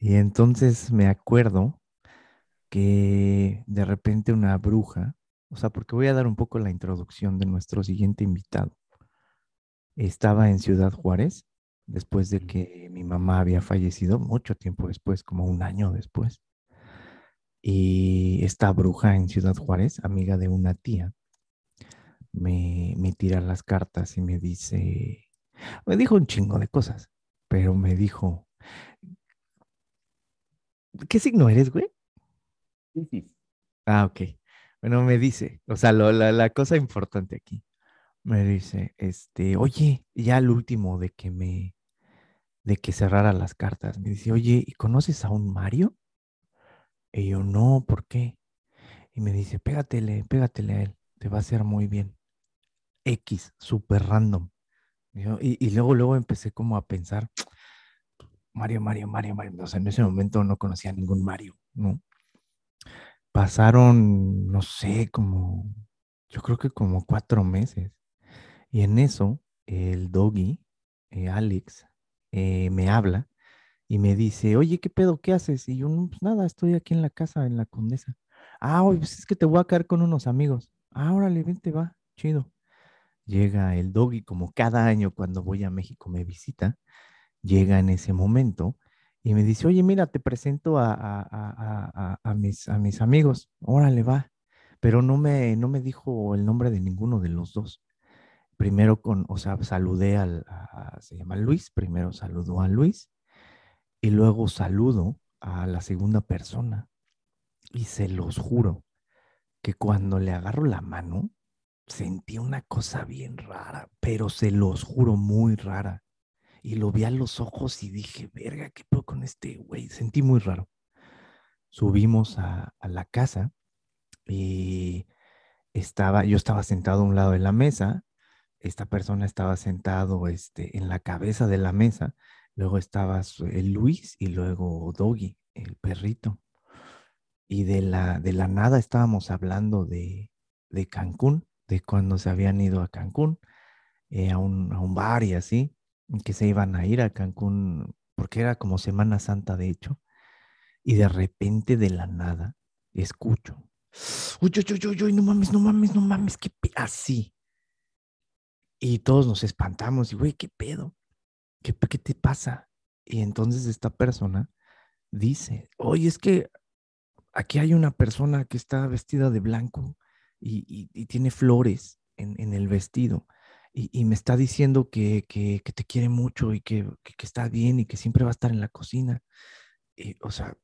Y entonces me acuerdo que de repente una bruja, o sea, porque voy a dar un poco la introducción de nuestro siguiente invitado. Estaba en Ciudad Juárez después de que mi mamá había fallecido, mucho tiempo después, como un año después. Y esta bruja en Ciudad Juárez, amiga de una tía, me, me tira las cartas y me dice, me dijo un chingo de cosas, pero me dijo, ¿qué signo eres, güey? Ah, ok. Bueno, me dice, o sea, la, la cosa importante aquí, me dice, este, oye, ya el último de que me, de que cerrara las cartas, me dice, oye, ¿y conoces a un Mario? Y yo, no, ¿por qué? Y me dice, pégatele, pégatele a él, te va a hacer muy bien. X, súper random. Y, y, luego, luego empecé como a pensar, Mario, Mario, Mario, Mario. O sea, en ese momento no conocía a ningún Mario, ¿no? Pasaron, no sé, como, yo creo que como cuatro meses. Y en eso, el doggy, eh, Alex, eh, me habla y me dice, oye, ¿qué pedo? ¿Qué haces? Y yo, pues nada, estoy aquí en la casa, en la condesa. Ah, pues es que te voy a caer con unos amigos. Ah, órale, vente, va, chido. Llega el doggy, como cada año cuando voy a México me visita, llega en ese momento y me dice, oye, mira, te presento a, mis, a mis amigos. Órale, va. Pero no me, no me dijo el nombre de ninguno de los dos primero con, o sea, saludé al, se llama Luis, primero saludó a Luis y luego saludo a la segunda persona. Y se los juro que cuando le agarro la mano, sentí una cosa bien rara, pero se los juro muy rara. Y lo vi a los ojos y dije, verga, ¿qué puedo con este güey? Sentí muy raro. Subimos a, la casa y estaba, yo estaba sentado a un lado de la mesa esta persona estaba sentado este, en la cabeza de la mesa, luego estaba el Luis y luego Doggy, el perrito. Y de la, de la nada estábamos hablando de, de Cancún, de cuando se habían ido a Cancún, eh, a, un, a un bar y así, que se iban a ir a Cancún, porque era como Semana Santa de hecho, y de repente de la nada escucho, uy, uy, uy, uy, no mames, no mames, no mames, qué así, y todos nos espantamos y, güey, ¿qué pedo? ¿Qué, ¿Qué te pasa? Y entonces esta persona dice, oye, es que aquí hay una persona que está vestida de blanco y, tiene flores en, el vestido y, me está diciendo que, que, te quiere mucho y que, está bien y que siempre va a estar en la cocina. o sea,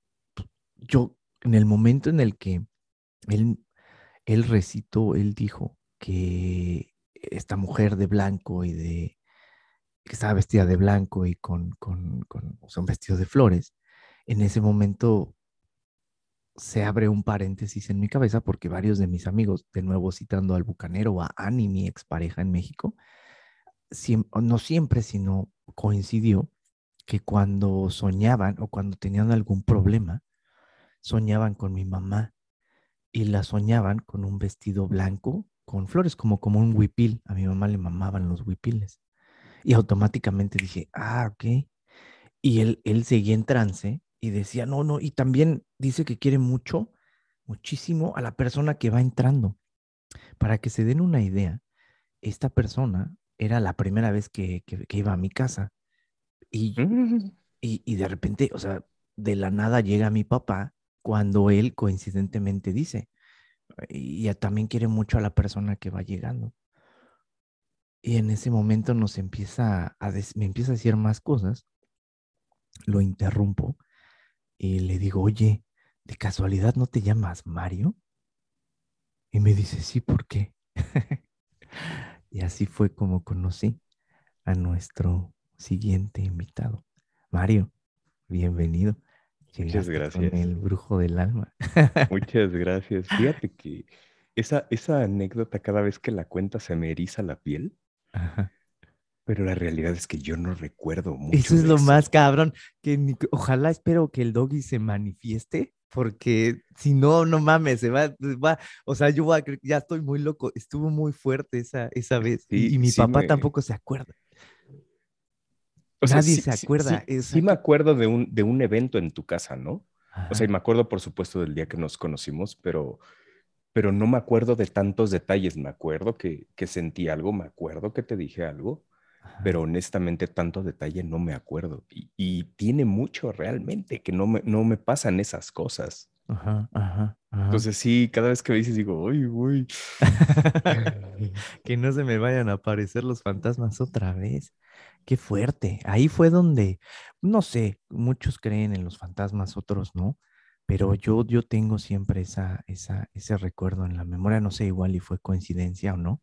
yo en el momento en el que él, él recitó, él dijo que esta mujer de blanco y de que estaba vestida de blanco y con, con, con vestido de flores, en ese momento se abre un paréntesis en mi cabeza porque varios de mis amigos, de nuevo citando al bucanero, a Annie, mi expareja en México, no siempre, sino coincidió que cuando soñaban o cuando tenían algún problema, soñaban con mi mamá y la soñaban con un vestido blanco con flores, como, como un huipil. A mi mamá le mamaban los huipiles. Y automáticamente dije, ah, ok. Y él, él seguía en trance y decía, no, no, y también dice que quiere mucho, muchísimo a la persona que va entrando. Para que se den una idea, esta persona era la primera vez que, iba a mi casa. Y, mm. y, y de repente, o sea, de la nada llega mi papá cuando él coincidentemente dice, y también quiere mucho a la persona que va llegando. Y en ese momento nos empieza a me empieza a decir más cosas. Lo interrumpo y le digo, oye, ¿de casualidad no te llamas Mario? Y me dice, sí, ¿por qué? y así fue como conocí a nuestro siguiente invitado. Mario, bienvenido. Muchas gracias. el brujo del alma. Muchas gracias. Fíjate que esa, esa anécdota cada vez que la cuenta se me eriza la piel. Pero la realidad es que yo no recuerdo mucho. Eso es lo más cabrón. Que ojalá espero que el doggy se manifieste, porque si no, no mames, se va, va o sea, yo ya estoy muy loco. Estuvo muy fuerte esa, esa vez. y, mi papá tampoco se acuerda. Nadie se acuerda. Sí, me acuerdo de un, de un evento en tu casa, ¿no? O sea, y me acuerdo, por supuesto, del día que nos conocimos, pero, pero no me acuerdo de tantos detalles. Me acuerdo que, que sentí algo, me acuerdo que te dije algo, pero honestamente tanto detalle no me acuerdo. Y, tiene mucho realmente que no me, no me pasan esas cosas. Ajá, ajá, Entonces sí, cada vez que me dices digo, uy, uy. que no se me vayan a aparecer los fantasmas otra vez. Qué fuerte. Ahí fue donde, no sé, muchos creen en los fantasmas, otros no, pero yo, yo tengo siempre esa, esa, ese recuerdo en la memoria, no sé igual y fue coincidencia o no,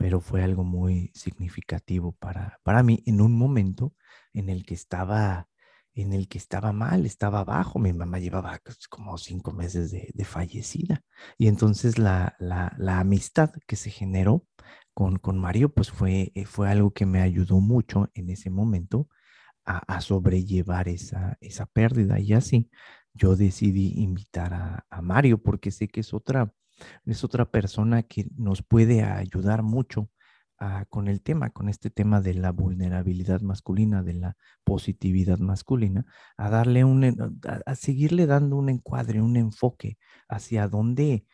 pero fue algo muy significativo para, para mí en un momento en el que estaba en el que estaba mal, estaba bajo. Mi mamá llevaba pues, como cinco meses de, fallecida. Y entonces la, la, amistad que se generó con, con Mario, pues fue, eh, fue algo que me ayudó mucho en ese momento a, sobrellevar esa, esa pérdida. Y así yo decidí invitar a, a Mario porque sé que es otra, es otra persona que nos puede ayudar mucho con el tema, con este tema de la vulnerabilidad masculina, de la positividad masculina, a darle un, a, seguirle dando un encuadre, un enfoque hacia dónde,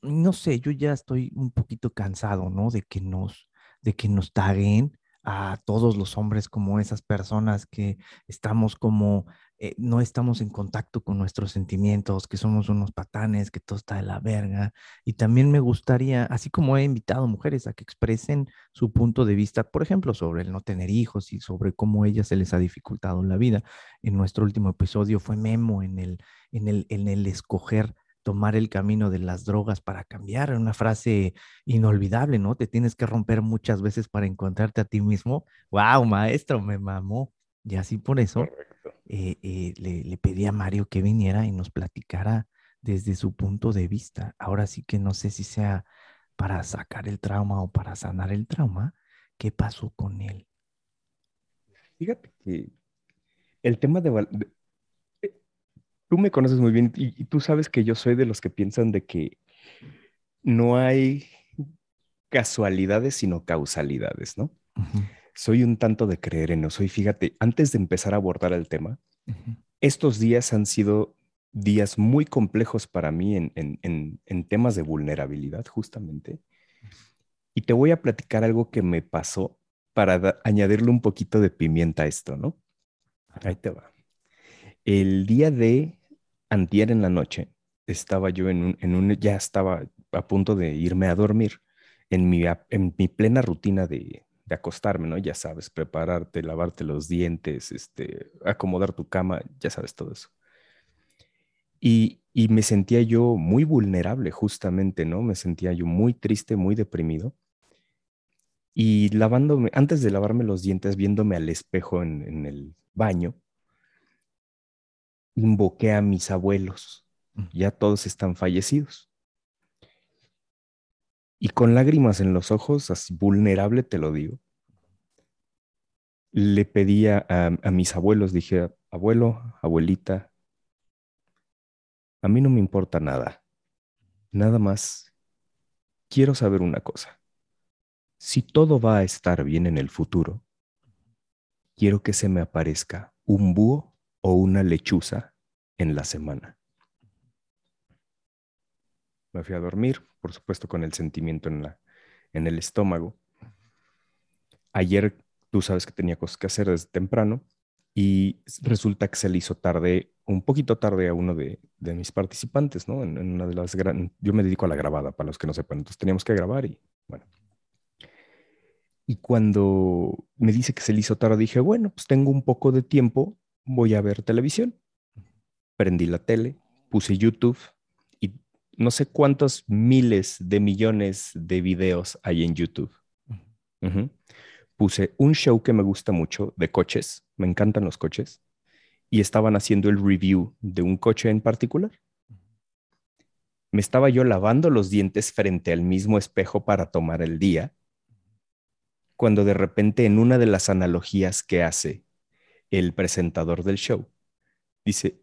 no sé, yo ya estoy un poquito cansado, ¿no? De que nos, de que nos taguen a todos los hombres como esas personas que estamos como eh, no estamos en contacto con nuestros sentimientos, que somos unos patanes, que todo está de la verga. Y también me gustaría, así como he invitado mujeres a que expresen su punto de vista, por ejemplo, sobre el no tener hijos y sobre cómo a ellas se les ha dificultado la vida. En nuestro último episodio fue Memo en el, en el, en el escoger tomar el camino de las drogas para cambiar, una frase inolvidable, ¿no? Te tienes que romper muchas veces para encontrarte a ti mismo. ¡Wow, maestro! Me mamó. Y así por eso eh, eh, le, pedí a Mario que viniera y nos platicara desde su punto de vista. Ahora sí que no sé si sea para sacar el trauma o para sanar el trauma. ¿Qué pasó con él? Fíjate que el tema de... Eh, tú me conoces muy bien y, tú sabes que yo soy de los que piensan de que no hay casualidades, sino causalidades, ¿no? Soy un tanto de creer en eso. Y fíjate, antes de empezar a abordar el tema, estos días han sido días muy complejos para mí en, temas de vulnerabilidad, justamente. Y te voy a platicar algo que me pasó para añadirle un poquito de pimienta a esto, ¿no? Ahí te va. El día de antier en la noche, estaba yo en un, en un, ya estaba a punto de irme a dormir en mi, en mi plena rutina de, de acostarme, ¿no? Ya sabes, prepararte, lavarte los dientes, este, acomodar tu cama, ya sabes todo eso. Y, y me sentía yo muy vulnerable, justamente, ¿no? Me sentía yo muy triste, muy deprimido. Y lavándome, antes de lavarme los dientes, viéndome al espejo en, en el baño, invoqué a mis abuelos. Mm. Ya todos están fallecidos. Y con lágrimas en los ojos, así vulnerable te lo digo, le pedía a, a mis abuelos, dije, abuelo, abuelita, a mí no me importa nada, nada más quiero saber una cosa. Si todo va a estar bien en el futuro, quiero que se me aparezca un búho o una lechuza en la semana. Me fui a dormir, por supuesto con el sentimiento en, la, en el estómago. Ayer tú sabes que tenía cosas que hacer desde temprano y resulta que se le hizo tarde, un poquito tarde a uno de, mis participantes, ¿no? En, una de las yo me dedico a la grabada, para los que no sepan, entonces teníamos que grabar y bueno. Y cuando me dice que se le hizo tarde, dije, bueno, pues tengo un poco de tiempo, voy a ver televisión. Prendí la tele, puse YouTube no sé cuántos miles de millones de videos hay en YouTube. Puse un show que me gusta mucho de coches, me encantan los coches, y estaban haciendo el review de un coche en particular. Me estaba yo lavando los dientes frente al mismo espejo para tomar el día, cuando de repente en una de las analogías que hace el presentador del show, dice,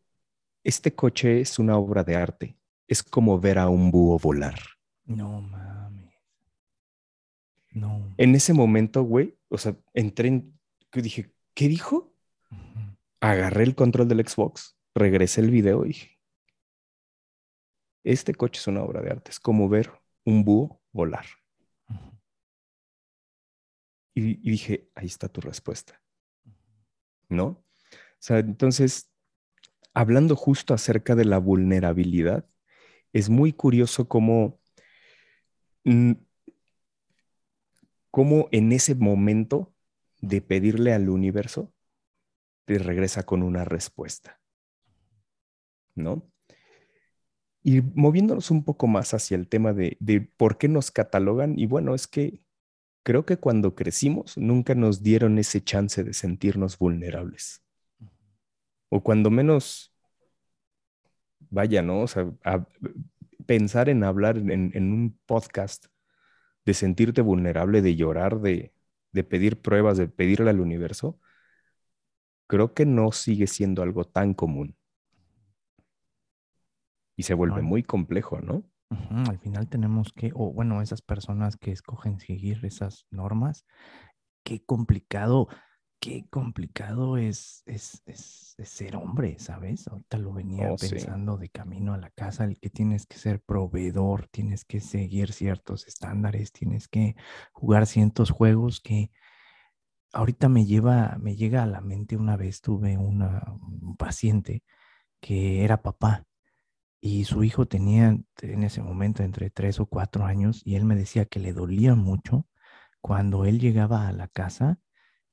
este coche es una obra de arte es como ver a un búho volar. No mames. No. En ese momento, güey, o sea, entré en, dije, ¿qué dijo? Agarré el control del Xbox, regresé el video y dije, este coche es una obra de arte, es como ver un búho volar. Y dije, ahí está tu respuesta, ¿no? O sea, entonces, hablando justo acerca de la vulnerabilidad, es muy curioso cómo, mm, cómo en ese momento de pedirle al universo, te regresa con una respuesta, ¿no? Y moviéndonos un poco más hacia el tema de, de por qué nos catalogan, y bueno, es que creo que cuando crecimos nunca nos dieron ese chance de sentirnos vulnerables. O cuando menos, vaya, ¿no? O sea, a- pensar en hablar en, en un podcast, de sentirte vulnerable, de llorar, de, de pedir pruebas, de pedirle al universo, creo que no sigue siendo algo tan común. Y se vuelve No. muy complejo, ¿no? Al final tenemos que, o bueno, esas personas que escogen seguir esas normas, qué complicado, qué complicado es, es, es- es ser hombre, ¿sabes? Ahorita lo venía Oh, sí. pensando de camino a la casa, el que tienes que ser proveedor, tienes que seguir ciertos estándares, tienes que jugar ciertos juegos que ahorita me lleva, me llega a la mente una vez tuve una, un paciente que era papá y su hijo tenía en ese momento entre tres o cuatro años y él me decía que le dolía mucho cuando él llegaba a la casa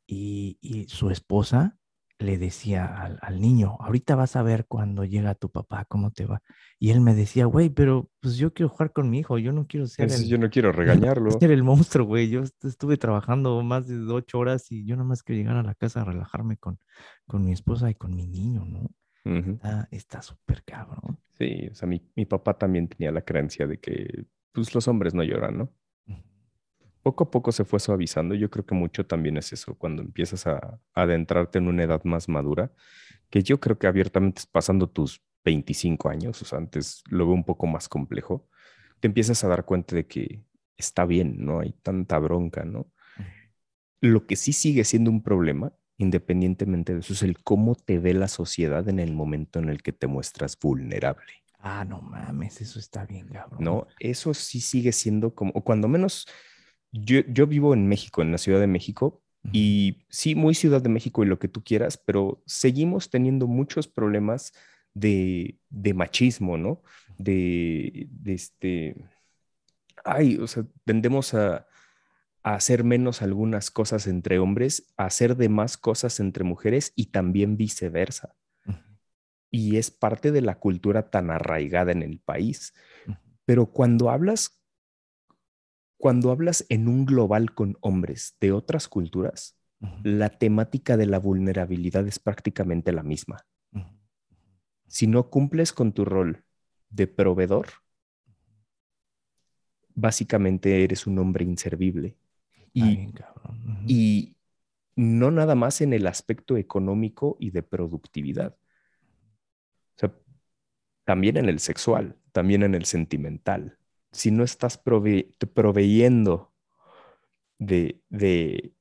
y, y su esposa le decía al, al niño, ahorita vas a ver cuando llega tu papá, cómo te va. Y él me decía, güey, pero pues yo quiero jugar con mi hijo, yo no quiero ser el, yo no quiero regañarlo. ser el monstruo, güey. Yo est- estuve trabajando más de ocho horas y yo nomás quiero llegar a la casa a relajarme con, con mi esposa y con mi niño, ¿no? Está súper cabrón. Sí, o sea, mi, mi papá también tenía la creencia de que pues, los hombres no lloran, ¿no? Poco a poco se fue suavizando. Yo creo que mucho también es eso, cuando empiezas a, a adentrarte en una edad más madura, que yo creo que abiertamente es pasando tus 25 años, o sea, antes lo veo un poco más complejo, te empiezas a dar cuenta de que está bien, no hay tanta bronca, ¿no? Lo que sí sigue siendo un problema, independientemente de eso, es el cómo te ve la sociedad en el momento en el que te muestras vulnerable. Ah, no mames, eso está bien, cabrón. ¿no? Eso sí sigue siendo como, o cuando menos, yo, yo vivo en México, en la Ciudad de México, y sí, muy Ciudad de México y lo que tú quieras, pero seguimos teniendo muchos problemas de, de machismo, ¿no? De, de este, ay, o sea, tendemos a, a hacer menos algunas cosas entre hombres, a hacer de más cosas entre mujeres y también viceversa. Y es parte de la cultura tan arraigada en el país. Pero cuando hablas, cuando hablas en un global con hombres de otras culturas, la temática de la vulnerabilidad es prácticamente la misma. Si no cumples con tu rol de proveedor, básicamente eres un hombre inservible. Y, y no nada más en el aspecto económico y de productividad. O sea, también en el sexual, también en el sentimental. Si no estás prove- proveyendo de, de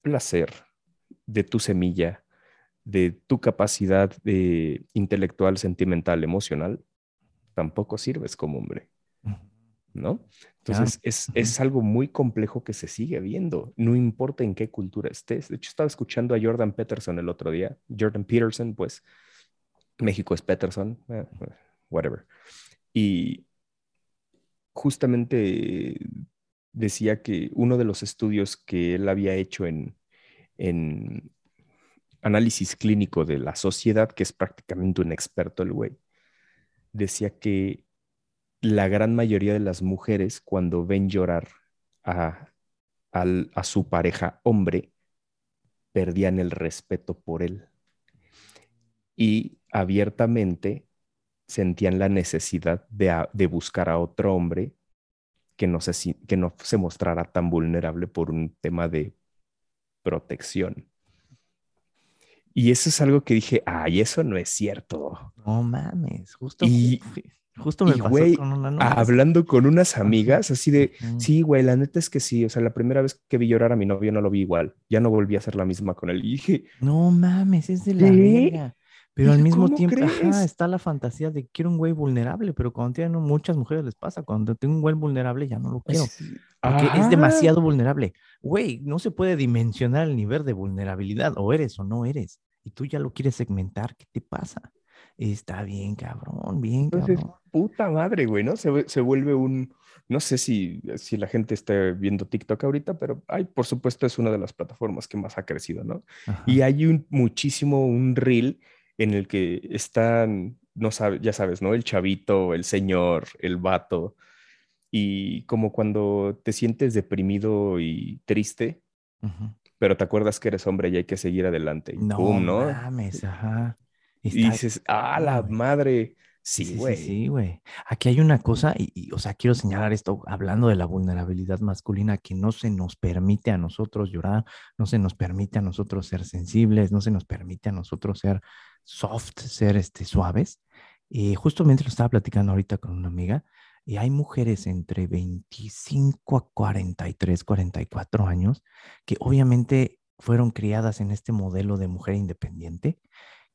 placer, de tu semilla, de tu capacidad de intelectual, sentimental, emocional, tampoco sirves como hombre. ¿no? Claro. Entonces es, es algo muy complejo que se sigue viendo, no importa en qué cultura estés. De hecho, estaba escuchando a Jordan Peterson el otro día, Jordan Peterson, pues México es Peterson, eh, whatever. Y justamente decía que uno de los estudios que él había hecho en, en análisis clínico de la sociedad, que es prácticamente un experto el güey, decía que la gran mayoría de las mujeres cuando ven llorar a, a su pareja hombre, perdían el respeto por él. Y abiertamente sentían la necesidad de, a- de buscar a otro hombre que no, se, si- que no se mostrara tan vulnerable por un tema de protección. Y eso es algo que dije, ay, eso no es cierto. No mames, justo. Y- Justo me Y, pasó güey, con una novia. hablando con unas amigas, así de, sí, güey, la neta es que sí, o sea, la primera vez que vi llorar a mi novio no lo vi igual, ya no volví a ser la misma con él. Y dije, No mames, es de la verga. Pero al mismo ¿cómo tiempo, ajá, está la fantasía de quiero un güey vulnerable, pero cuando tienen muchas mujeres les pasa, cuando tengo un güey vulnerable ya no lo quiero, sí, porque ajá, es demasiado vulnerable. Güey, no se puede dimensionar el nivel de vulnerabilidad, o eres o no eres, y tú ya lo quieres segmentar, ¿qué te pasa? Está bien, cabrón, bien, Entonces, cabrón. puta madre, güey, ¿no? Se, se vuelve un, no sé si, si la gente esté viendo TikTok ahorita, pero, ay, por supuesto es una de las plataformas que más ha crecido, ¿no? Ajá. Y hay un muchísimo, un reel en el que están, no sabe, ya sabes, ¿no? El chavito, el señor, el vato, y como cuando te sientes deprimido y triste, pero te acuerdas que eres hombre y hay que seguir adelante, No pum, ¿no? mames, ajá. Y dices, ah, la madre, Sí, güey. sí, sí, güey. Aquí hay una cosa, y, y, o sea, quiero señalar esto, hablando de la vulnerabilidad masculina, que no se nos permite a nosotros llorar, no se nos permite a nosotros ser sensibles, no se nos permite a nosotros ser soft, ser este, suaves. Y justamente lo estaba platicando ahorita con una amiga, y hay mujeres entre 25 a 43, 44 años, que obviamente fueron criadas en este modelo de mujer independiente,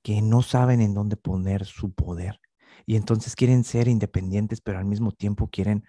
que no saben en dónde poner su poder y entonces quieren ser independientes, pero al mismo tiempo quieren,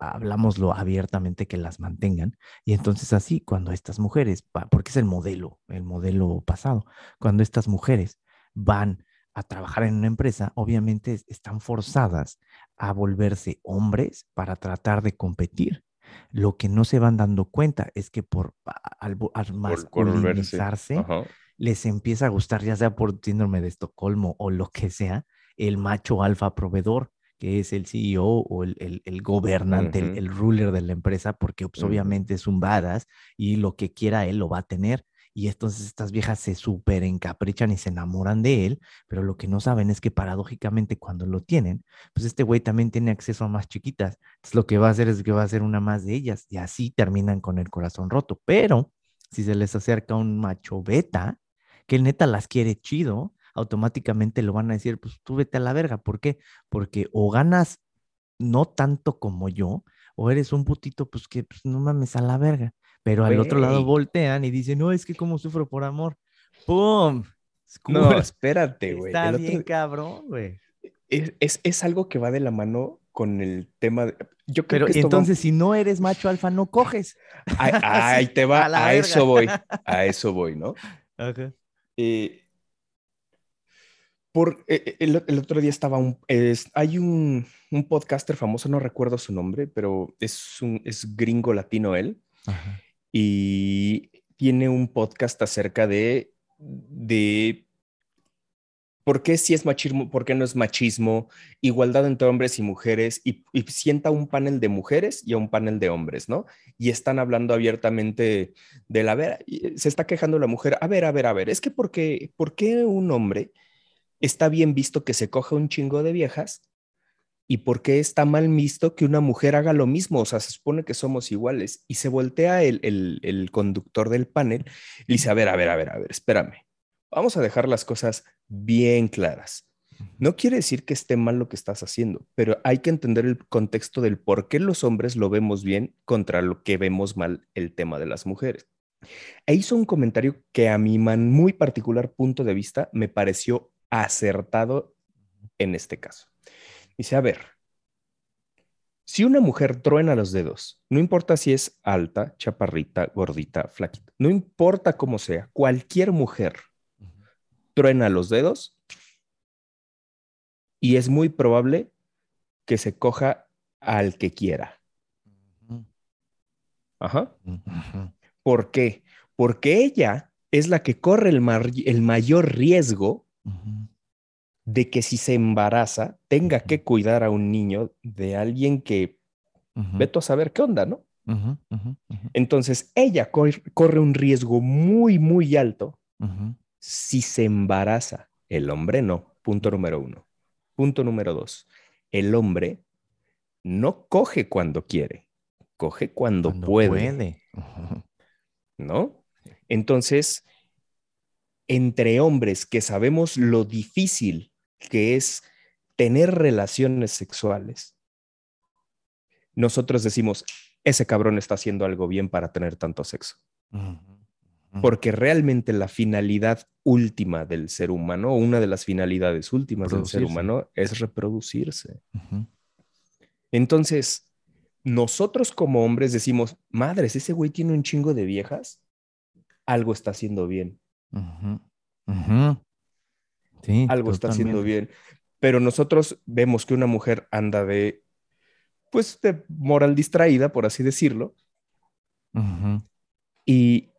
hablámoslo abiertamente, que las mantengan. Y entonces así, cuando estas mujeres, porque es el modelo, el modelo pasado, cuando estas mujeres van a trabajar en una empresa, obviamente es- están forzadas a volverse hombres para tratar de competir. Lo que no se van dando cuenta es que por al, al masculinizarse, les empieza a gustar, ya sea por síndrome de Estocolmo o lo que sea, el macho alfa proveedor, que es el CEO o el, el- el gobernante, el, el ruler de la empresa, porque pues, obviamente es un badass y lo que quiera él lo va a tener. Y entonces estas viejas se súper encaprichan y se enamoran de él, pero lo que no saben es que paradójicamente cuando lo tienen, pues este güey también tiene acceso a más chiquitas. Entonces lo que va a hacer es que va a hacer una más de ellas y así terminan con el corazón roto. Pero si se les acerca un macho beta, que neta las quiere chido, automáticamente lo van a decir, pues tú vete a la verga. ¿Por qué? Porque o ganas no tanto como yo, o eres un putito, pues que pues, no mames a la verga. Pero al otro lado voltean y dicen, no, es que como sufro por amor. ¡Pum! No, espérate, güey. Está otro- bien cabrón, güey. es, es, es algo que va de la mano con el tema de... Yo creo Pero que va- entonces, si no eres macho alfa, no coges. Ahí, te va, a eso voy, a eso voy, ¿no? Eh, por, eh, el, el otro día estaba un... es- hay un, un podcaster famoso, no recuerdo su nombre, pero es, un, es gringo latino él, Ajá. y tiene un podcast acerca de, de por qué sí es machismo, por qué no es machismo, igualdad entre hombres y mujeres, y, y sienta un panel de mujeres y a un panel de hombres, ¿no? Y están hablando abiertamente de la, ver, y se está quejando la mujer, a ver, a ver, a ver, es que por qué, ¿por qué un hombre está bien visto que se coja un chingo de viejas? ¿Y por qué está mal visto que una mujer haga lo mismo? O sea, se supone que somos iguales. Y se voltea el, el, conductor del panel y dice, a ver, a ver, a ver, a ver, espérame. Vamos a dejar las cosas bien claras. No quiere decir que esté mal lo que estás haciendo, pero hay que entender el contexto del por qué los hombres lo vemos bien contra lo que vemos mal el tema de las mujeres. E hizo un comentario que a mi muy particular punto de vista me pareció acertado en este caso. Dice, a ver, si una mujer truena los dedos, no importa si es alta, chaparrita, gordita, flaquita, no importa cómo sea, cualquier mujer truena los dedos y es muy probable que se coja al que quiera. Ajá. ¿Por qué? Porque ella es la que corre el, el mayor riesgo De que si se embaraza tenga que cuidar a un niño de alguien que veto a saber qué onda, ¿no? Entonces ella cor- corre un riesgo muy, muy alto si se embaraza. El hombre no. Punto número uno. Punto número dos. El hombre no coge cuando quiere, coge cuando, Cuando puede, puede. ¿no? Entonces, entre hombres que sabemos lo difícil que es tener relaciones sexuales, nosotros decimos, ese cabrón está haciendo algo bien para tener tanto sexo. Porque realmente la finalidad última del ser humano, una de las finalidades últimas del ser humano, es reproducirse. Entonces, nosotros como hombres decimos, madres, ese güey tiene un chingo de viejas, algo está haciendo bien. Sí, algo está haciendo bien. Pero nosotros vemos que una mujer anda de, pues, de moral distraída, por así decirlo. Y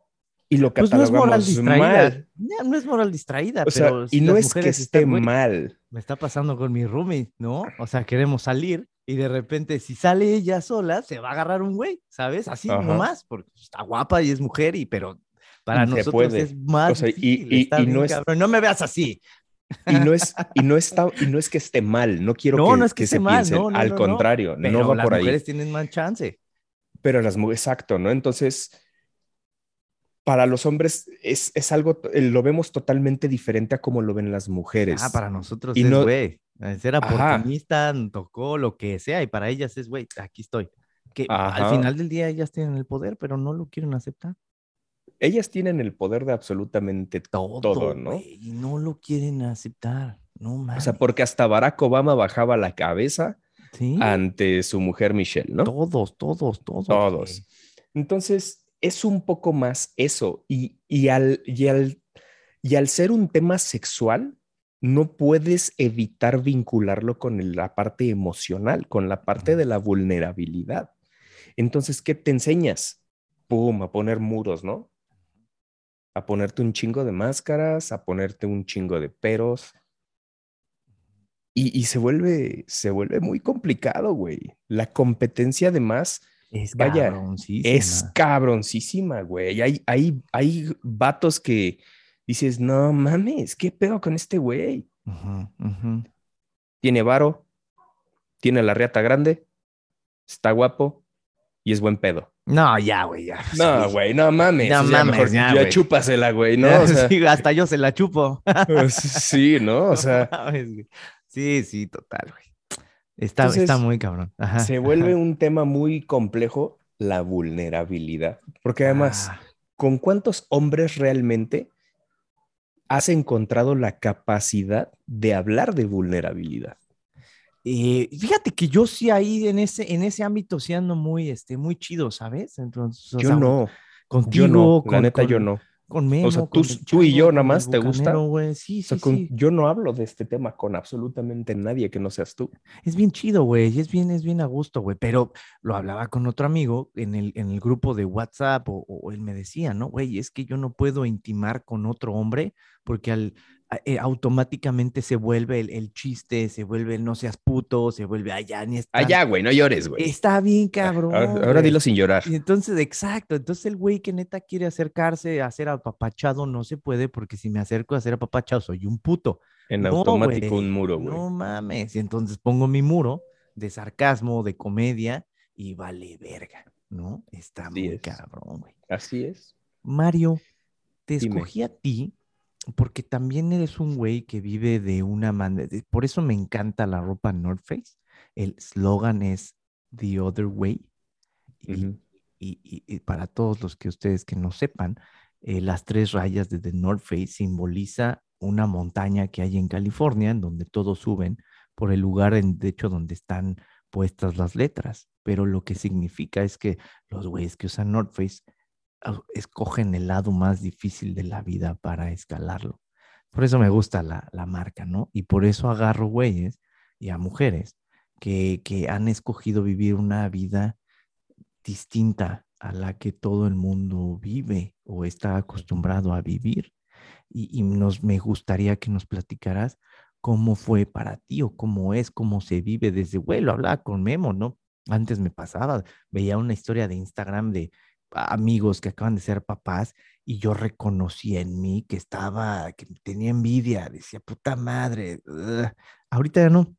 y lo pues no es moral distraída. Mal. No, es moral distraída, pero y no es que esté mal. Me está pasando con mi roomie, ¿no? O sea, queremos salir y de repente si sale ella sola, se va a agarrar un güey, ¿sabes? Así nomás, porque está guapa y es mujer, y pero para nosotros es más y, no es... no me veas así. Y no es y no está y no es que esté mal, no quiero que, no es que, se mal, piense, al contrario, no va por ahí. Las mujeres tienen más chance. Pero las mujeres, exacto, ¿no? Entonces, para los hombres es, es, algo, eh, lo vemos totalmente diferente a como lo ven las mujeres. Ah, para nosotros es, güey, ser oportunista, tocó lo que sea, y para ellas es, güey, aquí estoy. Que al final del día ellas tienen el poder, pero no lo quieren aceptar. Ellas tienen el poder de absolutamente todo, ¿no? y no lo quieren aceptar, no más. O sea, porque hasta Barack Obama bajaba la cabeza ante su mujer Michelle, ¿no? Todos, todos, todos. Todos. Entonces, es un poco más eso. Y, y, al, y, al, y al ser un tema sexual, no puedes evitar vincularlo con la parte emocional, con la parte de la vulnerabilidad. Entonces, ¿qué te enseñas? Pum, a poner muros, ¿no? A ponerte un chingo de máscaras, a ponerte un chingo de peros. Y, y se vuelve, se vuelve muy complicado, güey. La competencia además es Vaya, cabroncísima. Es cabroncísima, güey. Hay, hay, hay vatos que dices, no mames, ¿qué pedo con este güey? Tiene varo, tiene la reata grande, está guapo y es buen pedo. No, ya, güey, ya. No, güey, no mames. No mames, ya, ya chúpasela, güey, ¿no? sí, hasta yo se la chupo. Sí, ¿no? O sea. sí, sí, total, güey. Está, está muy cabrón. se vuelve un tema muy complejo la vulnerabilidad. Porque además, ah. ¿con cuántos hombres realmente has encontrado la capacidad de hablar de vulnerabilidad? Eh, fíjate que yo sí ahí en ese, en ese ámbito sí ando muy, este, muy chido, ¿sabes? Entonces, yo no. Contigo, yo no, la neta yo no. Con Memo, o sea, tú, y yo nada más te gusta. Sí, sí, Yo no hablo de este tema con absolutamente nadie que no seas tú. Es bien chido, güey. Es bien, es bien a gusto, güey. Pero lo hablaba con otro amigo en el, en el grupo de WhatsApp o, o él me decía, ¿no? Güey, es que yo no puedo intimar con otro hombre porque al, eh, automáticamente se vuelve el, chiste, se vuelve el no seas puto, se vuelve allá ni está. Allá, güey, no llores, güey. Está bien, cabrón. Ahora, dilo sin llorar. Y entonces, exacto. Entonces, el güey que neta quiere acercarse a ser apapachado no se puede porque si me acerco a ser apapachado soy un puto. En automático un muro, güey. No mames. Y entonces pongo mi muro de sarcasmo, de comedia y vale verga, ¿no? Está muy cabrón, güey. Así es. Mario, te escogí a ti porque también eres un güey que vive de una manera, por eso me encanta la ropa North Face. El slogan es The Other Way. y, para todos los que ustedes que no sepan, eh, las tres rayas de The North Face simboliza una montaña que hay en California, en donde todos suben por el lugar, en, de hecho, donde están puestas las letras. Pero lo que significa es que los güeyes que usan North Face escogen el lado más difícil de la vida para escalarlo. Por eso me gusta la, marca, ¿no? Y por eso agarro güeyes y a mujeres que, han escogido vivir una vida distinta a la que todo el mundo vive o está acostumbrado a vivir. Y, nos, me gustaría que nos platicaras cómo fue para ti o cómo es, cómo se vive desde, güey, lo hablaba con Memo, ¿no? Antes me pasaba, veía una historia de Instagram de amigos que acaban de ser papás y yo reconocí en mí que estaba, que tenía envidia, decía, puta madre, ahorita ya no,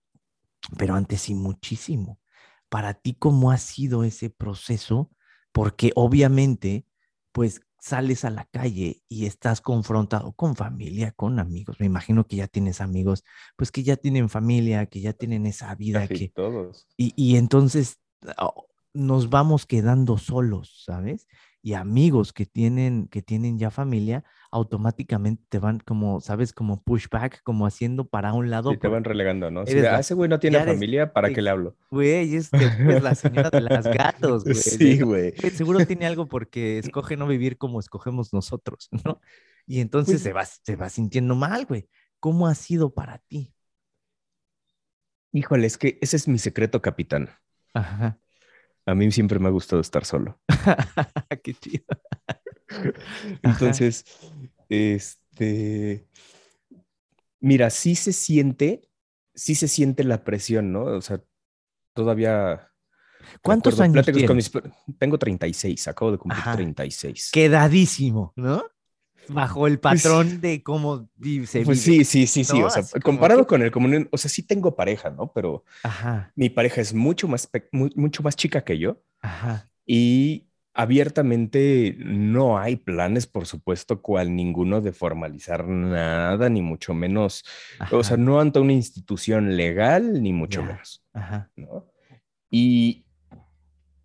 pero antes sí muchísimo. Para ti, ¿cómo ha sido ese proceso? Porque obviamente, pues sales a la calle y estás confrontado con familia, con amigos. Me imagino que ya tienes amigos, pues que ya tienen familia, que ya tienen esa vida Casi que todos. y, y entonces nos vamos quedando solos, ¿sabes? Y amigos que tienen, que tienen ya familia, automáticamente te van como, ¿sabes? Como pushback, como haciendo para un lado. Y te van relegando, ¿no? Eres de, la- ah, ese güey no tiene eres- familia, ¿para qué le hablo? Güey, es que es la señora de las gatos, güey. Sí, "No, güey. güey, Seguro tiene algo porque escoge no vivir como escogemos nosotros, ¿no? Y entonces Pues- se va, se va sintiendo mal, güey. ¿Cómo ha sido para ti? Híjole, es que ese es mi secreto, capitán. Ajá. A mí siempre me ha gustado estar solo. Qué chido. Entonces, este, mira, sí se siente, sí se siente la presión, ¿no? O sea, todavía... ¿Cuántos recuerdo años pláticas con tienes? mis- Tengo 36, acabo de cumplir Ajá. 36. Quedadísimo, ¿no? Bajo el Pues- patrón de cómo se Pues vive. sí, sí, sí, sí. ¿no? O sea, Así comparado que- con el común, o sea, sí tengo pareja, ¿no? Pero Ajá, mi pareja es mucho más, mucho más chica que yo ajá, y abiertamente no hay planes, por supuesto, cual ninguno de formalizar nada, ni mucho menos, o sea, no ante una institución legal, ni mucho menos, ajá, ¿no? Y,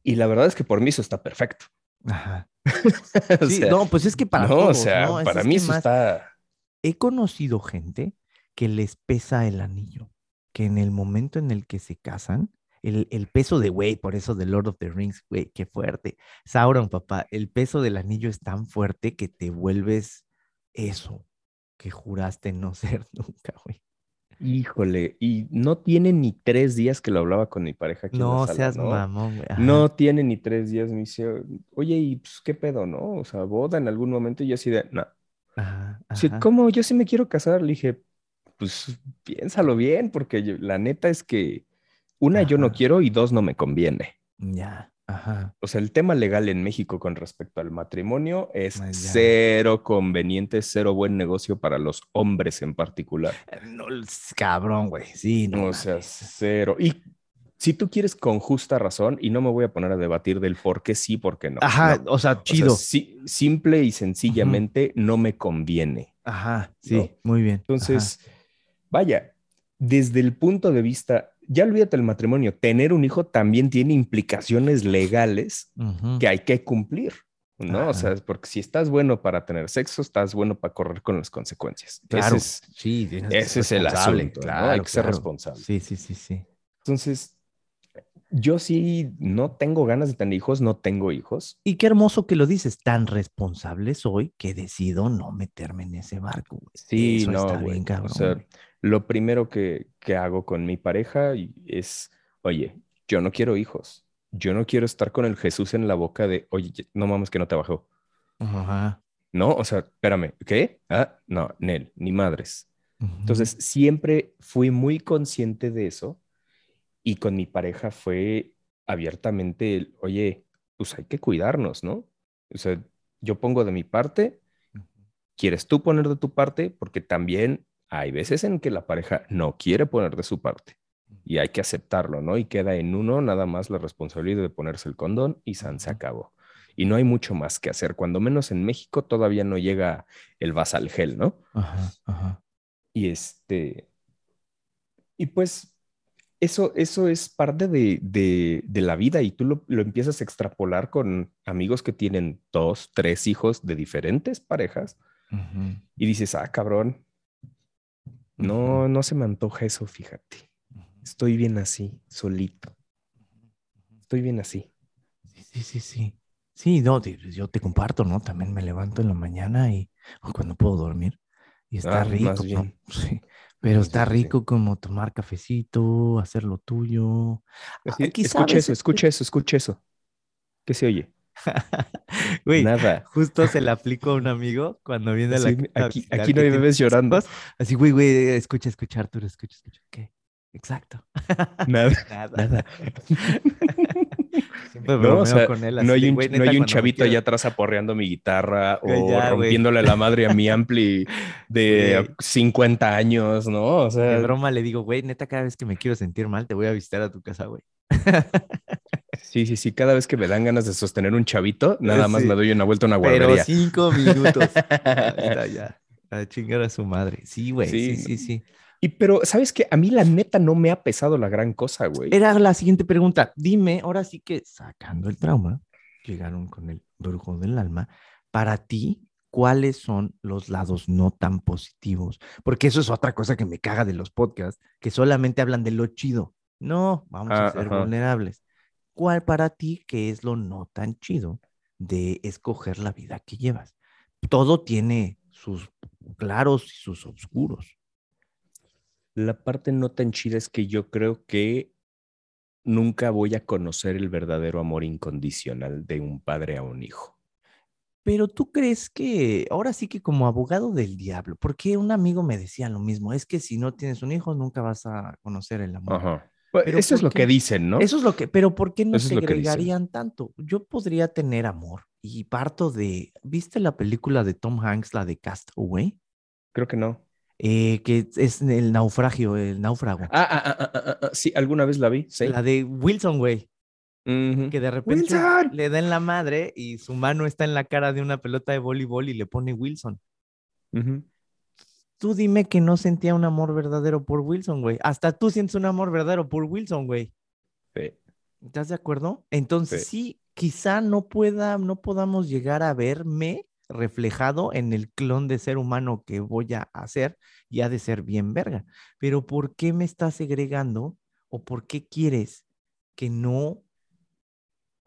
y la verdad es que por mí eso está perfecto. Ajá. O Sí, sea, no, pues es que para no, todos, o sea, para es mí eso más- está... He conocido gente que les pesa el anillo, que en el momento en el que se casan, el, el peso de, güey, por eso de Lord of the Rings, güey, qué fuerte. Sauron, papá, el peso del anillo es tan fuerte que te vuelves eso que juraste no ser nunca, güey. Híjole, y no tiene ni tres días que lo hablaba con mi pareja aquí en la No sala, seas ¿no? mamón, güey. Ajá, No tiene ni tres días, me dice, oye, ¿y pues, qué pedo, no? O sea, boda en algún momento y yo así de, no. ajá, Sí, ajá. ¿cómo? Yo sí me quiero casar. Le dije, pues piénsalo bien, porque yo- la neta es que una, yo no quiero y dos, no me conviene. Ya, ajá. O sea, el tema legal en México con respecto al matrimonio es cero conveniente, cero buen negocio para los hombres en particular. Eh, No, cabrón, güey. Sí, no. o sea, cero. Y si tú quieres con justa razón, y no me voy a poner a debatir del por qué sí, por qué no. Ajá, no. o sea, O sea, chido. sí- simple y sencillamente no me conviene. Ajá, sí, ¿no? muy bien. ajá. Entonces, vaya, desde el punto de vista, ya olvídate el matrimonio, tener un hijo también tiene implicaciones legales Ujú. que hay que cumplir, ¿no? O sea, porque si estás bueno para tener sexo, estás bueno para correr con las consecuencias. Claro, Ese es, sí, ese es el asunto, ¿no? Hay que ser responsable. Sí, sí, sí, sí. Entonces, yo sí no tengo ganas de tener hijos, no tengo hijos. Y qué hermoso que lo dices, tan responsable soy que decido no meterme en ese barco. güey. Sí, Eso no, está güey. bien, cabrón. O sea. Lo primero que, que hago con mi pareja es, oye, yo no quiero hijos. Yo no quiero estar con el Jesús en la boca de, oye, no mames que no te bajó. Ajá. No, o sea, espérame, ¿qué? Ah, no, Nel, ni madres. ujú. Entonces, siempre fui muy consciente de eso y con mi pareja fue abiertamente, el, oye, pues hay que cuidarnos, ¿no? O sea, yo pongo de mi parte, ¿quieres tú poner de tu parte? Porque también hay veces en que la pareja no quiere poner de su parte y hay que aceptarlo, ¿no? Y queda en uno nada más la responsabilidad de ponerse el condón y San se acabó. Y no hay mucho más que hacer, cuando menos en México todavía no llega el basal gel, ¿no? Ajá, ajá. Y este, y pues eso, eso es parte de, de, de la vida y tú lo, lo empiezas a extrapolar con amigos que tienen dos, tres hijos de diferentes parejas ujú, y dices, ah, cabrón, no, no se me antoja eso, fíjate. Estoy bien así, solito. Estoy bien así. Sí, sí, sí, sí. Sí, no, te- yo te comparto, ¿no? También me levanto en la mañana y o cuando puedo dormir y está Ah, rico, más ¿no? Sí, pero está sí. rico como tomar cafecito, hacer lo tuyo. Así, escucha eso, escucha eso, escucha eso. ¿Qué se oye? Güey, Nada. justo se le aplico a un amigo cuando viene a la aquí, aquí no hay bebés llorando. Así, güey, güey, escucha, escucha, Arturo, escucha, escucha. ¿Qué? Exacto. Nada. Nada. Nada. Siempre No, bromeo o sea, con él no así hay de, un, "Güey, no hay un chavito allá atrás aporreando mi guitarra o ya, güey. rompiéndole la madre a mi ampli de Güey. 50 años, ¿no? O De sea, broma le digo, güey, neta, cada vez que me quiero sentir mal, te voy a visitar a tu casa, güey. Sí, sí, sí. Cada vez que me dan ganas de sostener un chavito, nada más me doy una vuelta a una Pero guardería. cinco minutos. Está, ya. A chingar a su madre. Sí, güey. Sí, Sí. sí, sí. Y pero, ¿sabes qué? A mí la neta no me ha pesado la gran cosa, güey. Era la siguiente pregunta. Dime, ahora sí que sacando el trauma, llegaron con el brujo del alma. Para ti, ¿cuáles son los lados no tan positivos? Porque eso es otra cosa que me caga de los podcasts, que solamente hablan de lo chido. No, vamos a Ah, ser ajá. vulnerables. ¿Cuál para ti que es lo no tan chido de escoger la vida que llevas? Todo tiene sus claros y sus oscuros. La parte no tan chida es que yo creo que nunca voy a conocer el verdadero amor incondicional de un padre a un hijo. Pero tú crees que, ahora sí que como abogado del diablo, porque un amigo me decía lo mismo, es que si no tienes un hijo nunca vas a conocer el amor. Ajá. Pues, Pero eso es ¿por lo qué? que dicen, ¿no? Eso es lo que, pero ¿por qué no Eso segregarían tanto? Yo podría tener amor y parto de, ¿viste la película de Tom Hanks, la de Cast Away? Creo que no. Eh, que es el naufragio, el náufrago. Ah, ah, ah, ah, sí, alguna vez la vi, sí. La de Wilson, güey. Que de repente ¡Wilson! le da en la madre y su mano está en la cara de una pelota de voleibol y le pone Wilson. Tú dime que no sentía un amor verdadero por Wilson, güey. Hasta tú sientes un amor verdadero por Wilson, güey. Sí. ¿Estás de acuerdo? Entonces Sí. sí, quizá no pueda, no podamos llegar a verme reflejado en el clon de ser humano que voy a hacer y ha de ser bien verga. Pero ¿por qué me estás segregando o por qué quieres que no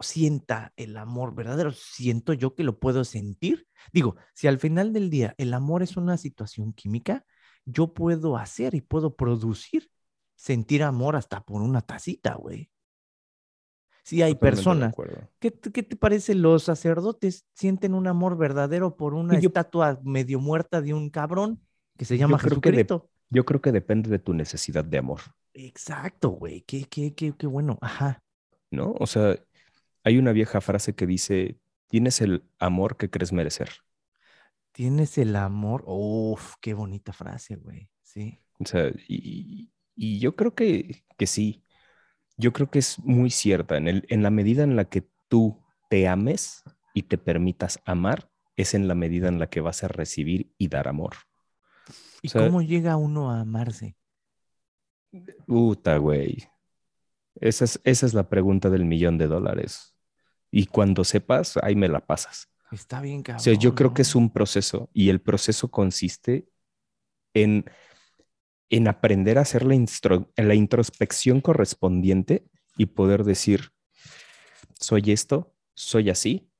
sienta el amor verdadero? Siento yo que lo puedo sentir. Digo, si al final del día el amor es una situación química, yo puedo hacer y puedo producir sentir amor hasta por una tacita, güey. Sí hay Totalmente personas. ¿Qué, te- qué te parece? Los sacerdotes sienten un amor verdadero por una yo- estatua medio muerta de un cabrón que se Yo llama creo que de- Jesucristo. Yo creo que depende de tu necesidad de amor, Exacto, güey. Qué, qué, qué, qué bueno. Ajá. ¿no? O sea, hay una vieja frase que dice, tienes el amor que crees merecer. Tienes el amor. Uf, qué bonita frase, güey. Sí. O sea, y, y yo creo que, que sí. Yo creo que es muy cierta. En, el, en la medida en la que tú te ames y te permitas amar, es en la medida en la que vas a recibir y dar amor. ¿Y O sea- cómo llega uno a amarse? Puta, güey. Esa es, esa es la pregunta del millón de dólares. Y cuando sepas, ahí me la pasas. Está bien, O cabrón. sea, yo creo que es ¿no? un proceso y el proceso consiste en, en aprender a hacer la, instro- la introspección correspondiente y poder decir, soy esto, soy así,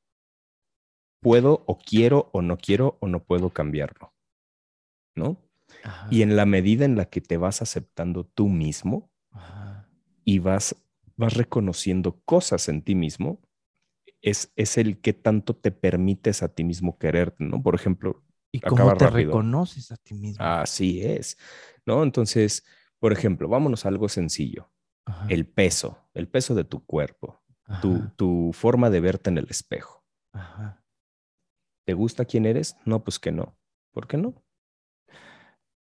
puedo o quiero o no quiero o no puedo cambiarlo, ¿no? Ajá, Y en la medida en la que te vas aceptando tú mismo ajá. y vas, vas reconociendo cosas en ti mismo, es, es el que tanto te permites a ti mismo quererte, ¿no? Por ejemplo, ¿Y cómo te rápido. reconoces a ti mismo? Así es, ¿no? Entonces, por ejemplo, vámonos a algo sencillo. Ajá, El peso, el peso de tu cuerpo, tu, tu forma de verte en el espejo. ajá. ¿Te gusta quién eres? No, pues que no. ¿Por qué no?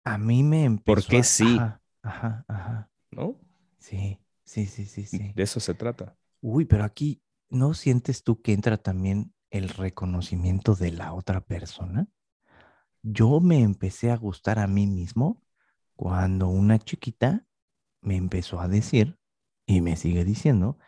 A mí me empezó qué a- sí? Ajá, ajá, ajá. ¿No? Sí, sí, sí, sí, sí. De eso se trata. Uy, pero aquí, ¿no sientes tú que entra también el reconocimiento de la otra persona? Yo me empecé a gustar a mí mismo cuando una chiquita me empezó a decir, y me sigue diciendo,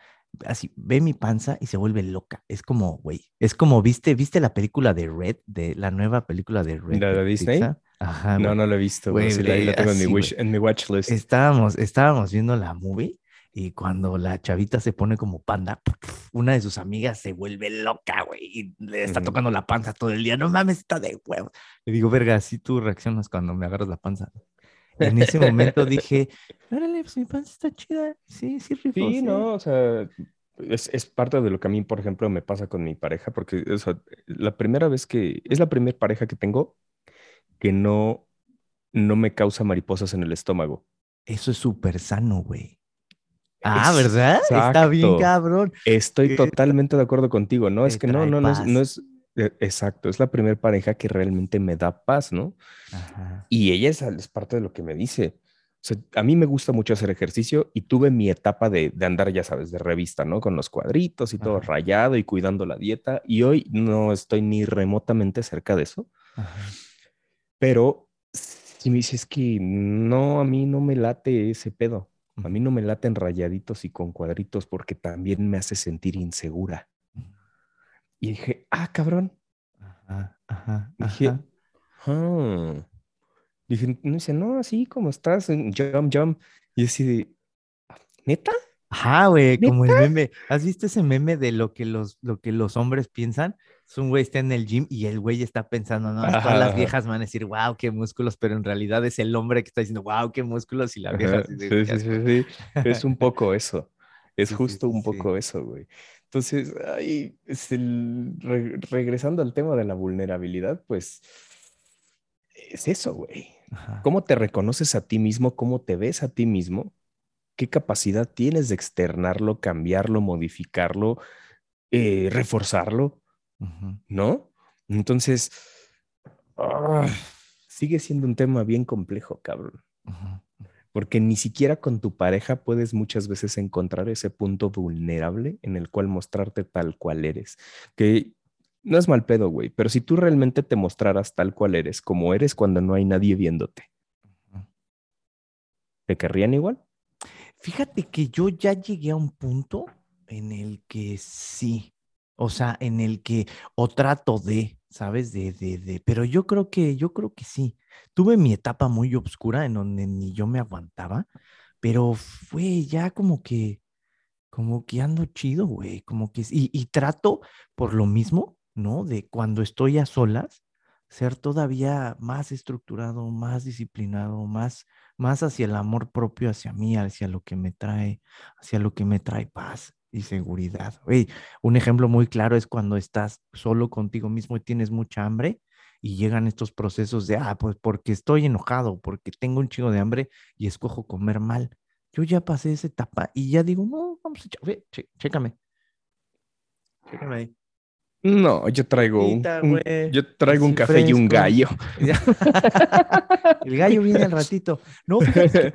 así, ve mi panza y se vuelve loca. Es como, güey, es como, ¿viste, viste la película de Red, de la nueva película de Red? ¿La de Disney? Pixar? Ajá, no, güey. no lo he visto. Güey, pero sí, la, la tengo en mi, así, wish, en mi watch list. Estábamos, estábamos viendo la movie y cuando la chavita se pone como panda, una de sus amigas se vuelve loca, güey, y le está tocando la panza todo el día. No mames, está de huevo. Le digo, verga, así tú reaccionas cuando me agarras la panza. En ese momento dije, órale, pues mi panza está chida. Sí, sí, rifo, Sí, no, o sea, es, es parte de lo que a mí, por ejemplo, me pasa con mi pareja, porque o sea, la primera vez que, es la primera pareja que tengo que no, no me causa mariposas en el estómago. Eso es súper sano, güey. Ah, ¿verdad? Está bien, cabrón. Estoy ¿Qué? totalmente de acuerdo contigo, ¿no? Es que no, no, no es, no es, eh, exacto, es la primera pareja que realmente me da paz, ¿no? Ajá. Y ella es, es parte de lo que me dice. O sea, a mí me gusta mucho hacer ejercicio y tuve mi etapa de, de andar, ya sabes, de revista, ¿no? Con los cuadritos y todo Ajá. rayado y cuidando la dieta. Y hoy no estoy ni remotamente cerca de eso. Ajá. Pero si me dices que no, a mí no me late ese pedo. A mí no me laten rayaditos y con cuadritos porque también me hace sentir insegura. Y dije, ah, cabrón. Ajá, ajá, Dije, ajá. ah. Dije, no dice, no, así como estás, jump, jump. Y así de, ¿neta? Ajá, güey, como el meme. ¿Has visto ese meme de lo que los, lo que los hombres piensan? Es un güey está en el gym y el güey está pensando, no, Ajá, todas las viejas van a decir, wow, qué músculos, pero en realidad es el hombre que está diciendo, wow, qué músculos, y la vieja así Sí, "Qué sí, asco". sí, sí. Es un poco eso. Es justo un poco eso, güey. Entonces, ay, es el- re- regresando al tema de la vulnerabilidad, pues es eso, güey. Ajá. ¿Cómo te reconoces a ti mismo? ¿Cómo te ves a ti mismo? ¿Qué capacidad tienes de externarlo, cambiarlo, modificarlo, eh, reforzarlo? ¿No? Entonces, ah, sigue siendo un tema bien complejo, cabrón. Porque ni siquiera con tu pareja puedes muchas veces encontrar ese punto vulnerable en el cual mostrarte tal cual eres. Que no es mal pedo, güey, pero si tú realmente te mostraras tal cual eres, como eres cuando no hay nadie viéndote. ¿te querrían igual? Fíjate que yo ya llegué a un punto en el que sí, o sea, en el que o trato de, ¿sabes? De, de, de, pero yo creo que, yo creo que sí. Tuve mi etapa muy oscura en donde ni yo me aguantaba, pero fue ya como que, como que ando chido, güey, como que, y, y trato por lo mismo, ¿no? De cuando estoy a solas, ser todavía más estructurado, más disciplinado, más, más hacia el amor propio, hacia mí, hacia lo que me trae, hacia lo que me trae paz y seguridad. Un ejemplo muy claro es cuando estás solo contigo mismo y tienes mucha hambre y llegan estos procesos de, ah, pues porque estoy enojado, porque tengo un chingo de hambre y escojo comer mal. Yo ya pasé esa etapa y ya digo, no, vamos a echar, chécame. Chécame ahí. No, yo traigo un, yo traigo un café y un gallo. El gallo viene al ratito. No, fíjate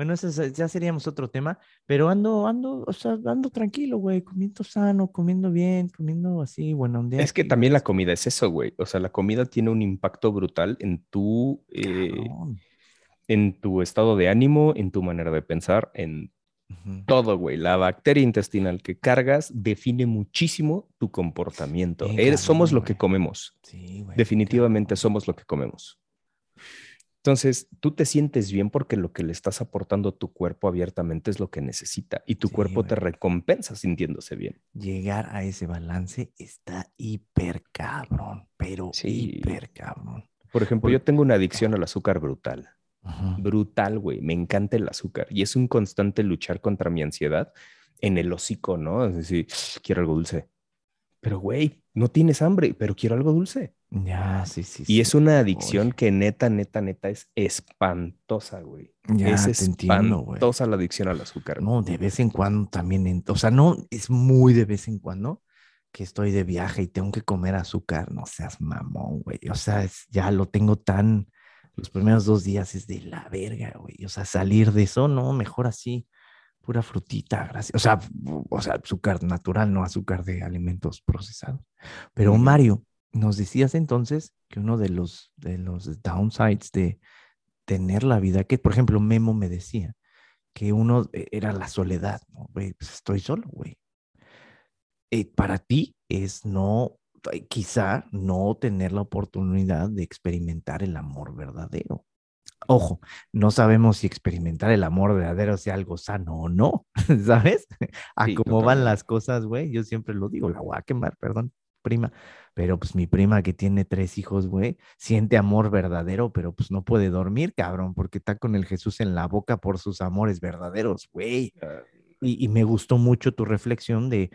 bueno, eso es- ya seríamos otro tema, pero ando, ando, o sea, ando tranquilo, güey, comiendo sano, comiendo bien, comiendo así, bueno, un día. Es que también la comida es eso, güey. O sea, la comida tiene un impacto brutal en tu, eh, en tu estado de ánimo, en tu manera de pensar, en todo, güey. La bacteria intestinal que cargas define muchísimo tu comportamiento. Eres- somos lo que comemos. Sí, güey. Definitivamente somos lo que comemos. Entonces, tú te sientes bien porque lo que le estás aportando a tu cuerpo abiertamente es lo que necesita y tu Sí, cuerpo te recompensa sintiéndose bien. Llegar a ese balance está hiper cabrón, pero Sí. hiper cabrón. Por ejemplo, Por- yo tengo una adicción al azúcar brutal. Ujú. Brutal, güey. Me encanta el azúcar y es un constante luchar contra mi ansiedad en el hocico, ¿no? Es decir, quiero algo dulce. Pero, güey, no tienes hambre, pero quiero algo dulce. Ya, sí, sí. Y sí. es una adicción que neta, neta, neta es espantosa, güey. Ya es te entiendo, espantosa la adicción al azúcar. No, de vez en cuando también, en- o sea, no, es muy de vez en cuando que estoy de viaje y tengo que comer azúcar, no seas mamón, güey. O sea, es- ya lo tengo tan, los primeros dos días es de la verga, güey. O sea, salir de eso, no, mejor así, pura frutita, gracias. O sea, o sea, azúcar natural, no azúcar de alimentos procesados. Pero. Mario, nos decías entonces que uno de los, de los downsides de tener la vida, que por ejemplo Memo me decía, que uno eh, era la soledad, ¿no? Güey, pues estoy solo, güey. Eh, para ti es no, quizá no tener la oportunidad de experimentar el amor verdadero. Ojo, no sabemos si experimentar el amor verdadero sea algo sano o no, ¿sabes? A Sí, cómo van las cosas, güey. Yo siempre lo digo, la voy a quemar, perdón, prima. Pero pues mi prima que tiene tres hijos, güey, siente amor verdadero, pero pues no puede dormir, cabrón, porque está con el Jesús en la boca por sus amores verdaderos, güey. Y, y me gustó mucho tu reflexión de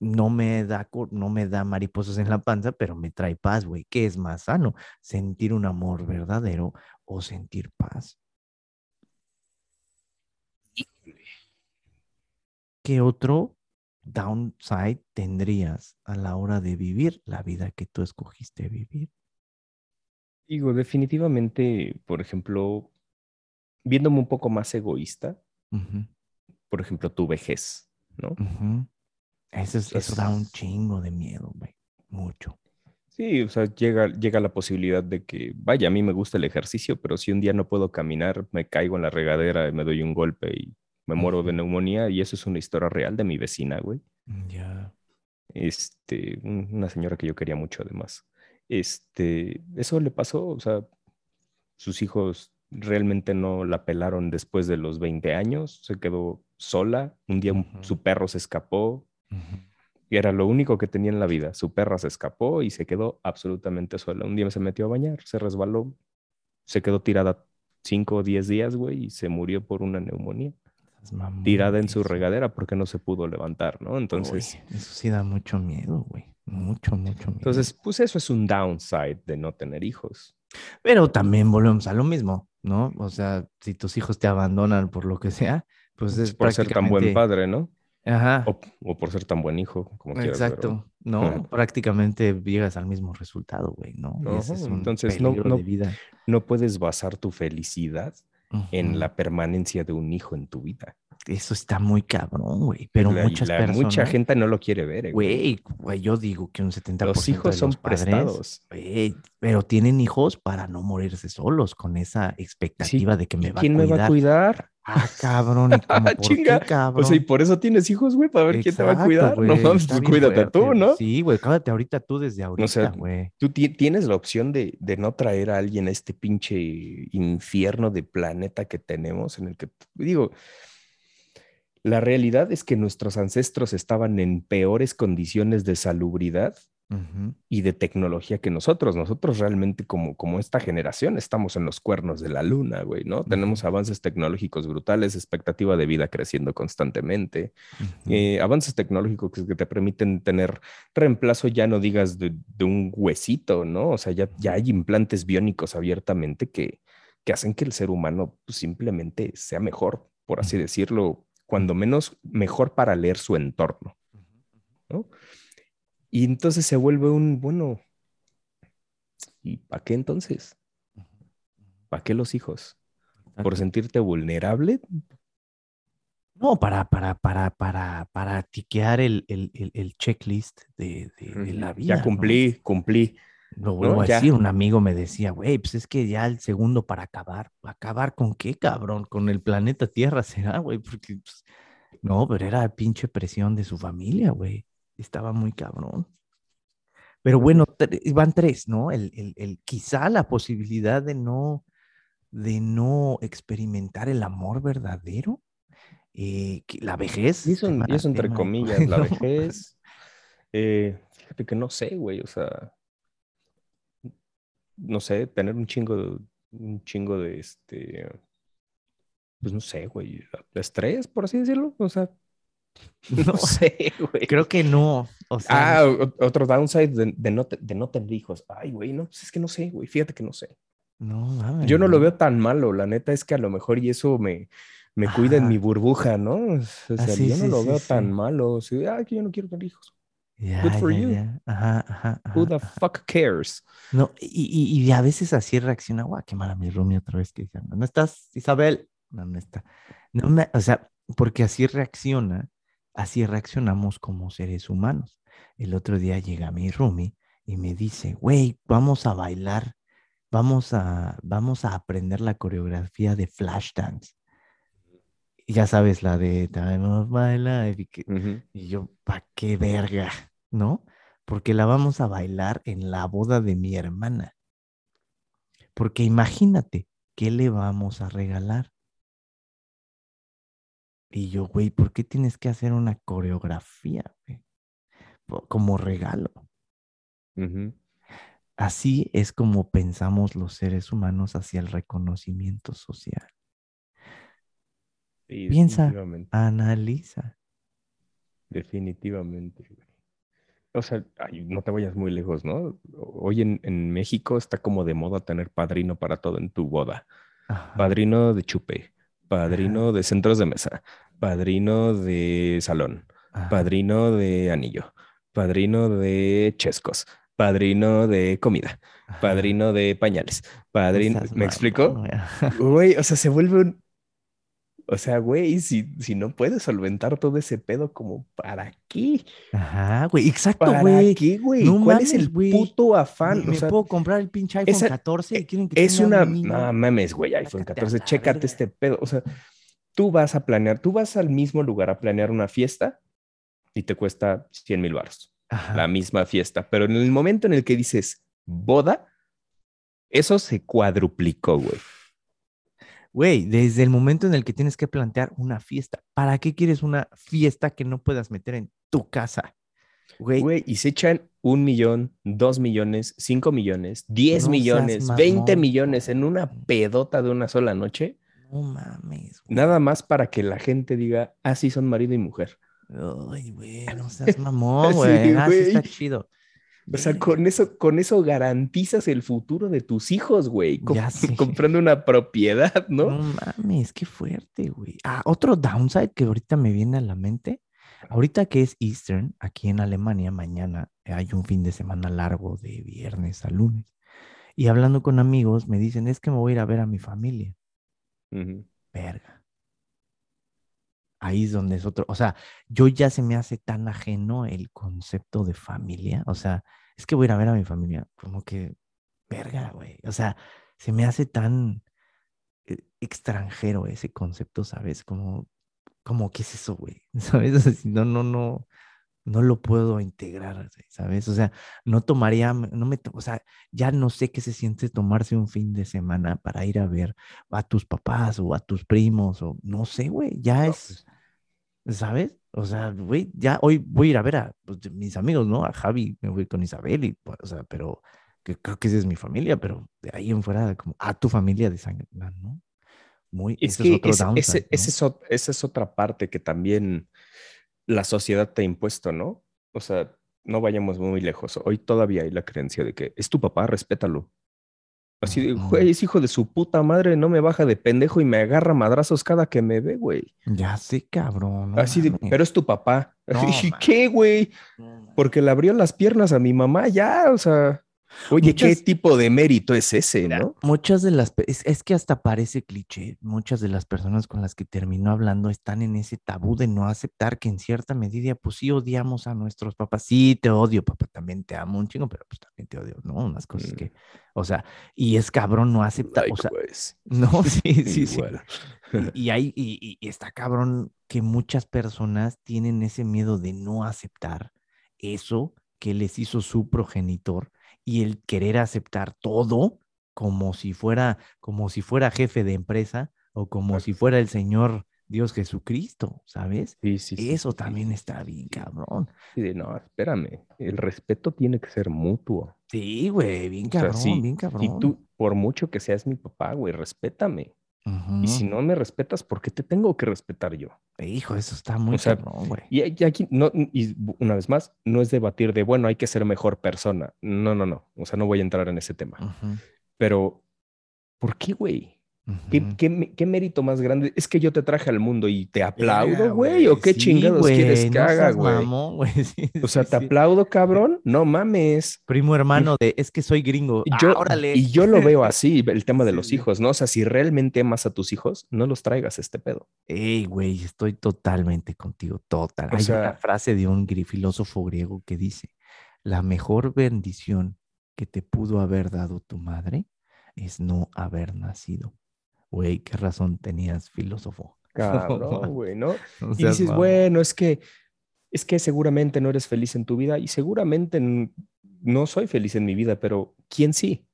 no me da, no me da mariposas en la panza, pero me trae paz, güey. ¿Qué es más sano? ¿Sentir un amor verdadero o sentir paz? ¿Qué otro downside tendrías a la hora de vivir la vida que tú escogiste vivir? Digo, definitivamente, por ejemplo, viéndome un poco más egoísta, por ejemplo, tu vejez, ¿no? ujú. Eso, es- eso da un chingo de miedo, güey. Mucho. Sí, o sea, llega, llega la posibilidad de que, vaya, a mí me gusta el ejercicio, pero si un día no puedo caminar, me caigo en la regadera, me doy un golpe y me muero de neumonía, y eso es una historia real de mi vecina, güey. Ya. Este, un- una señora que yo quería mucho además. Este, eso le pasó, o sea, sus hijos realmente no la pelaron después de los 20 años, se quedó sola, un día su perro se escapó, Y era lo único que tenía en la vida. Su perra se escapó y se quedó absolutamente sola. Un día se metió a bañar, se resbaló, se quedó tirada 5 o 10 días, güey, y se murió por una neumonía. Tirada en su regadera porque no se pudo levantar, ¿no? Entonces, Uy, eso sí da mucho miedo, güey. Mucho, mucho miedo. entonces, pues eso es un downside de no tener hijos. Pero también volvemos a lo mismo, ¿no? O sea, si tus hijos te abandonan por lo que sea, pues es por ser tan buen padre, ¿no? Ajá. O, o por ser tan buen hijo, como quieras. Exacto, ¿no? Ajá. Prácticamente llegas al mismo resultado, güey, ¿no? Y ese Ajá, es un entonces, no- no- de vida. No puedes basar tu felicidad en la permanencia de un hijo en tu vida. Eso está muy cabrón, güey. Pero La- muchas la- personas... mucha gente no lo quiere ver. eh, Güey, güey, yo digo que un 70% Los hijos de son padres, prestados. güey, pero tienen hijos para no morirse solos con esa expectativa de que me ¿Y va quién a me cuidar. va a cuidar? Ah, cabrón, ¿y Ah, chinga. qué, cabrón? O sea, y por eso tienes hijos, güey, para ver quién te va a cuidar. no mames, pues cuídate fuerte. tú, ¿no? Sí, güey, cuídate ahorita tú desde ahorita, sea, güey. Tú ti- tienes la opción de, de no traer a alguien a este pinche infierno de planeta que tenemos, en el que, digo, la realidad es que nuestros ancestros estaban en peores condiciones de salubridad Y de tecnología que nosotros. Nosotros realmente como, como esta generación estamos en los cuernos de la luna, güey, ¿no? Tenemos avances tecnológicos brutales, expectativa de vida creciendo constantemente, eh, avances tecnológicos que, te permiten tener reemplazo, ya no digas de, de un huesito, ¿no? O sea, ya, ya hay implantes biónicos abiertamente que, que hacen que el ser humano pues, simplemente sea mejor, por así decirlo, cuando menos mejor para leer su entorno, ¿no? Y entonces se vuelve un, bueno, ¿y para qué entonces? ¿Para qué los hijos? ¿Por sentirte vulnerable? No, para, para, para, para, para tiquear el, el, el, el checklist de, de, de la vida. Ya ¿no? cumplí, cumplí. Lo vuelvo a decir, un amigo me decía, güey, pues es que ya el segundo para acabar. ¿Acabar con qué, cabrón? Con el planeta Tierra será, güey, porque pues, no, pero era pinche presión de su familia, güey. Estaba muy cabrón. Pero bueno, tre- van tres, ¿no? El, el, el- quizá la posibilidad de no, de no experimentar el amor verdadero. eh, la vejez. Y eso, tema- y eso entre comillas, la vejez. eh, fíjate que no sé, güey, o sea, no sé, tener un chingo de, un chingo de este, pues no sé, güey, estrés, por así decirlo, o sea, no, sé, güey. Creo que no. O sea, Ah, o- otro downside de, de no, te- de no tener hijos. Ay, güey, no, pues es que no sé, güey, fíjate que no sé. no mames. Yo no lo veo tan malo, la neta es que a lo mejor y eso me, me cuida en mi burbuja, ¿no? O sea, Ah, sí, yo no sí, lo sí, veo tan malo. Sí, ah, que yo no quiero tener hijos. Ya, Good for ya, you. ya. Ajá, ajá, Who ajá, the ajá. fuck cares? No, y, y, y a veces así reacciona, guau, qué mala mi Rumi otra vez que dice, ¿no estás, Isabel? No, no está. No me, o sea, porque así reacciona, así reaccionamos como seres humanos. El otro día llega mi Rumi y me dice, güey, vamos a bailar, vamos a, vamos a aprender la coreografía de Flashdance. Y ya sabes, la de Time of My Life. Y, que- y yo, ¿pa' qué verga? ¿No? Porque la vamos a bailar en la boda de mi hermana. Porque imagínate, ¿qué le vamos a regalar? Y yo, güey, ¿por qué tienes que hacer una coreografía, güey? Como regalo. Así es como pensamos los seres humanos hacia el reconocimiento social. Sí, Piensa. Analiza. Definitivamente. güey. O sea, ay, no te vayas muy lejos, ¿no? Hoy en, en México está como de moda tener padrino para todo en tu boda. Ajá, Padrino de chupe, padrino de centros de mesa, padrino de salón, ajá. padrino de anillo, padrino de chescos, padrino de comida, padrino de pañales, padrino, ¿me explico? Güey, o sea, se vuelve un... O sea, güey, si, si no puedes solventar todo ese pedo, como, ¿para qué? Ajá, güey, exacto, ¿Para güey. qué, güey? No ¿Cuál es el güey. puto Me, afán? O me sea, puedo comprar el pinche iPhone esa- 14 y quieren que es una... un. No mames, güey, iPhone Sácate a 14, la chécate este pedo. O sea, tú vas a planear, tú vas al mismo lugar a planear una fiesta y te cuesta 100 mil baros. Ajá. la misma fiesta, pero en el momento en el que dices boda, eso se cuadruplicó, güey. Güey, desde el momento en el que tienes que plantear una fiesta, ¿para qué quieres una fiesta que no puedas meter en tu casa? Güey, Güey, y se echan un millón, dos millones, cinco millones, diez No millones, veinte millones en una pedota de una sola noche, no mames. güey. nada más para que la gente diga, ah, sí, son marido y mujer. Ay, güey, no seas mamón, güey. Ah, sí güey. está chido. O sea, con eso, con eso garantizas el futuro de tus hijos, güey. com- comprando una propiedad, ¿no? No mames, qué fuerte, güey. Ah, otro downside que ahorita me viene a la mente. Ahorita que es Eastern, aquí en Alemania, mañana hay un fin de semana largo de viernes a lunes. Y hablando con amigos, me dicen, es que me voy a ir a ver a mi familia. Verga. Ahí es donde es otro, o sea, yo ya se me hace tan ajeno el concepto de familia, o sea, es que voy a ir a ver a mi familia, como que, verga, güey, o sea, se me hace tan eh, extranjero ese concepto, ¿sabes? Como, como, ¿qué es eso, güey? ¿Sabes? No, no, no, no lo puedo integrar, ¿sabes? O sea, no tomaría, no me, o sea, ya no sé qué se siente tomarse un fin de semana para ir a ver a tus papás o a tus primos o no sé, güey, ya No, es, ¿sabes? O sea, güey, ya hoy voy a ir a ver a pues, mis amigos, ¿no? A Javi, me voy con Isabel y, pues, o sea, pero que creo que esa es mi familia, pero de ahí en fuera, como a tu familia de sangre, ¿no? Muy, Es ese que es otro ese- downside, ese- ¿no? ese es esa es otra parte que también la sociedad te ha impuesto, ¿no? O sea, no vayamos muy lejos. Hoy todavía hay la creencia de que es tu papá, respétalo. Así de, güey, es hijo de su puta madre, no me baja de pendejo y me agarra madrazos cada que me ve, güey. Ya sé, cabrón. no Así de, mames. pero es tu papá. No, ¿Y qué, güey? Porque le abrió las piernas a mi mamá, ya, o sea. Oye, ¿qué tipo de mérito es ese, no? Muchas de las, es, es que hasta parece cliché, muchas de las personas con las que terminó hablando están en ese tabú de no aceptar que en cierta medida, pues sí odiamos a nuestros papás. Sí, te odio, papá, también te amo un chingo, pero pues también te odio, ¿no? Unas cosas Mm. que, o sea, y es cabrón no aceptar, o sea, Likewise. no, sí, sí, sí. Y, y hay, y está cabrón que muchas personas tienen ese miedo de no aceptar eso que les hizo su progenitor y el querer aceptar todo como si fuera, como si fuera jefe de empresa o como Exacto. si fuera el Señor Dios Jesucristo, ¿sabes? Sí, sí, sí, eso sí, también está bien, cabrón. Sí, no, espérame. El respeto tiene que ser mutuo. Sí, güey, bien O sea, cabrón, bien cabrón. tú, por mucho que seas mi papá, güey, respétame. Y si no me respetas, ¿por qué te tengo que respetar yo? Hijo, eso está muy sea, cabrón, güey. Y, y aquí, no, y una vez más, no es debatir de, bueno, hay que ser mejor persona. No, no, no. O sea, no voy a entrar en ese tema. Pero, ¿por qué, güey? ¿Qué, mérito más grande? Es que yo te traje al mundo y te aplaudo, güey. ¿O qué sí, chingados quieres que no haga, güey? güey, sí, O sea, sí, te aplaudo, cabrón. No mames. Primo hermano de, es que soy gringo. Ah, Yo, órale. y yo lo veo así, el tema de los hijos, ¿no? O sea, si realmente amas a tus hijos, no los traigas este pedo. Ey, güey, estoy totalmente contigo, total. O Hay una frase de un filósofo griego que dice, la mejor bendición que te pudo haber dado tu madre es no haber nacido. Güey, qué razón tenías, filósofo. Cabrón, güey, ¿no? No Y dices, bueno, es que, es que seguramente no eres feliz en tu vida y seguramente no soy feliz en mi vida, pero ¿quién sí?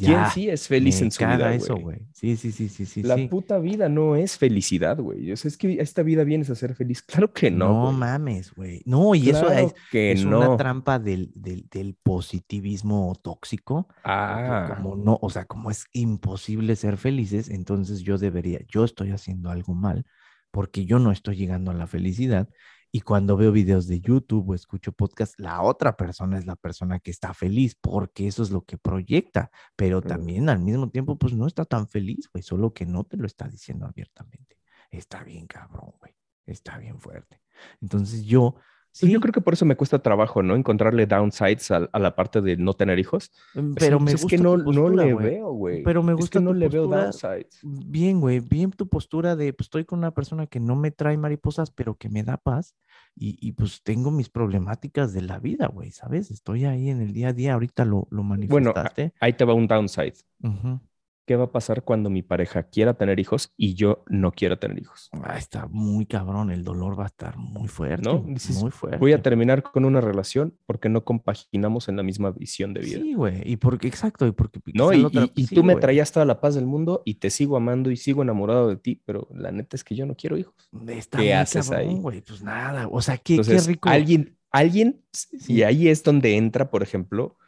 ¿Quién Ya, sí es feliz en su vida, eso, güey? Sí, sí, sí, sí, sí. La sí. puta vida no es felicidad, güey. O sea, es que esta vida vienes a ser feliz. Claro que no, No güey. mames, güey. No, y eso Claro es, que es no. una trampa del, del, del positivismo tóxico. Ah, Como no, o sea, como es imposible ser felices, entonces yo debería, yo estoy haciendo algo mal porque yo no estoy llegando a la felicidad. Y cuando veo videos de YouTube o escucho podcast, la otra persona es la persona que está feliz porque eso es lo que proyecta, pero también al mismo tiempo, pues no está tan feliz, güey, solo que no te lo está diciendo abiertamente. Está bien cabrón, güey, está bien fuerte. Entonces yo Sí, yo creo que por eso me cuesta trabajo, ¿no? Encontrarle downsides a, a la parte de no tener hijos. mm, Es pero que, me pues, gusta es que no, tu no postura, le güey. veo, güey. Pero me Es gusta que no tu le veo postura. downsides. Bien, güey, bien tu postura de, pues estoy con una persona que no me trae mariposas, pero que me da paz y, y, pues tengo mis problemáticas de la vida, güey, ¿sabes? Estoy ahí en el día a día, ahorita lo, lo Bueno, manifestaste. ahí te va un downside. Ujú. ¿Qué va a pasar cuando mi pareja quiera tener hijos y yo no quiero tener hijos? Ah, está muy cabrón, el dolor va a estar muy fuerte, ¿No? Dices, muy fuerte. Voy a terminar con una relación porque no compaginamos en la misma visión de vida. Sí, güey, y porque, exacto, y porque ¿No? Y, la otra- y- y sí, tú me traías toda la paz del mundo y te sigo amando y sigo enamorado de ti, pero la neta es que yo no quiero hijos. Está ¿qué haces cabrón, ahí? güey, pues nada, o sea, qué, rico. alguien, alguien, Sí. y ahí es donde entra, por ejemplo,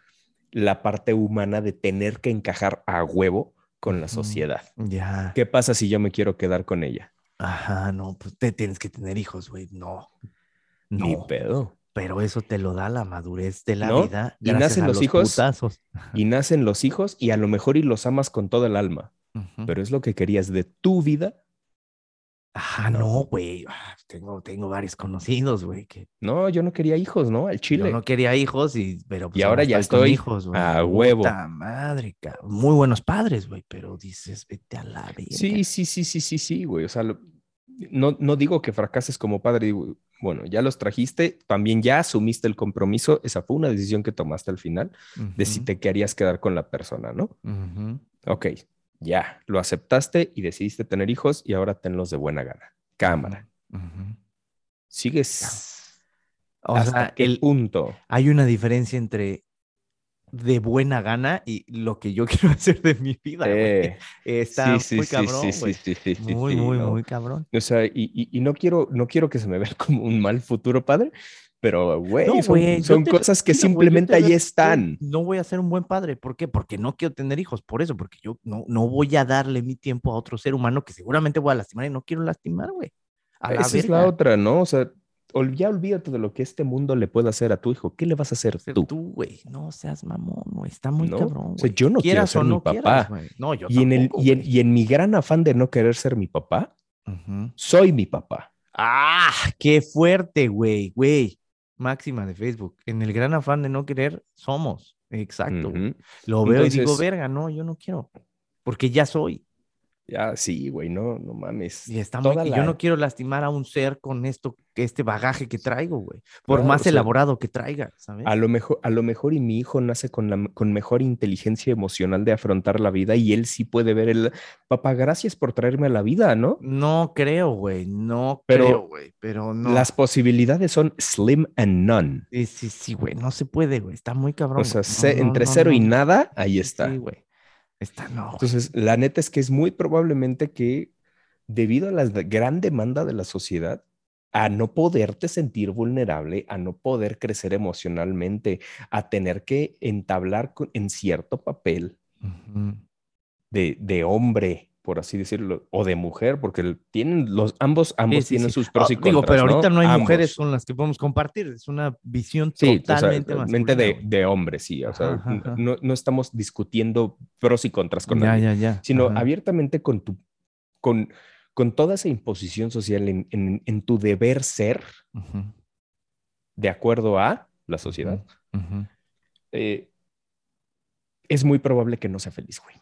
la parte humana de tener que encajar a huevo con la sociedad. Ya. ¿Qué pasa si yo me quiero quedar con ella? Ajá, no, pues te tienes que tener hijos, güey. No. Ni pedo. Pero eso te lo da la madurez de la ¿No? vida. Y nacen a los los hijos. putazos. Y nacen los hijos y a lo mejor y los amas con todo el alma, pero es lo que querías de tu vida. Ajá, no. no, güey. Ah, Tengo, tengo varios conocidos, güey, que No, yo no quería hijos, ¿no? Al yo chile. no quería hijos, y, pero pues Y ahora ya estoy hijos, a huevo. Puta madre, ca- Muy buenos padres, güey, pero dices, vete a la verga. Sí, sí, sí, sí, sí, sí, güey. O sea, lo- no, no digo que fracases como padre, digo, bueno, ya los trajiste, también ya asumiste el compromiso, esa fue una decisión que tomaste al final, de si te querías quedar con la persona, ¿no? ujú. Ok, ya, lo aceptaste y decidiste tener hijos y ahora tenlos de buena gana. Cámara. Ujú. ¿Sigues O hasta sea, qué el, punto? hay una diferencia entre de buena gana y lo que yo quiero hacer de mi vida. Eh, Está sí, sí, muy sí, cabrón, sí, sí, güey. sí, sí, sí, Muy, muy, ¿no? muy cabrón. O sea, y, y- y no quiero, no quiero que se me vea como un mal futuro padre, pero güey, No, son, te- cosas que simplemente te ahí están. No voy a ser un buen padre. ¿Por qué? Porque no quiero tener hijos. Por eso, porque yo no, no voy a darle mi tiempo a otro ser humano que seguramente voy a lastimar y no quiero lastimar, güey. Esa es la otra, ¿no? O sea, ya olvídate de lo que este mundo le puede hacer a tu hijo. ¿Qué le vas a hacer tú? tú, güey. No seas mamón, güey. Está muy ¿No? cabrón, O sea, yo no quiero ser mi quieras, papá. No, yo Y en, el, tampoco, y, en, y en mi gran afán de no querer ser mi papá, soy mi papá. ¡Ah! ¡Qué fuerte, güey! Güey. Máxima de Facebook. En el gran afán de no querer, somos. Exacto. Lo veo y digo, verga, no, yo no quiero. Porque ya soy. Ya, sí, güey, no, no mames. Y está muy. La- Yo no quiero lastimar a un ser con esto, este bagaje que traigo, güey. Por Claro, más o sea, elaborado que traiga, ¿sabes? A lo mejor, a lo mejor y mi hijo nace con, la, con mejor inteligencia emocional de afrontar la vida y él sí puede ver el, papá, gracias por traerme a la vida, ¿no? No creo, güey. No Pero creo, güey. Pero no. Las posibilidades son slim and none. Sí, sí, sí, güey. No se puede, güey. Está muy cabrón. O sea. No, no, entre no, cero y nada, ahí está. Sí, güey. Está no. Entonces, la neta es que es muy probablemente que debido a la gran demanda de la sociedad, a no poderte sentir vulnerable, a no poder crecer emocionalmente, a tener que entablar con- en cierto papel de hombre, por así decirlo, o de mujer, porque tienen los ambos, ambos Sí, sí, tienen sí. sus pros Ah, y Digo, contras. pero ahorita no, hay mujeres con las que podemos compartir. Es una visión Sí, o sea, totalmente mente masculina, de, de hombre, sí. O sea, Ajá, ajá. No, no estamos discutiendo pros y contras con Ya, nadie, ya, ya. sino Ajá. abiertamente con tu, con, con toda esa imposición social en, en- en tu deber ser de acuerdo a la sociedad, eh, es muy probable que no sea feliz, güey.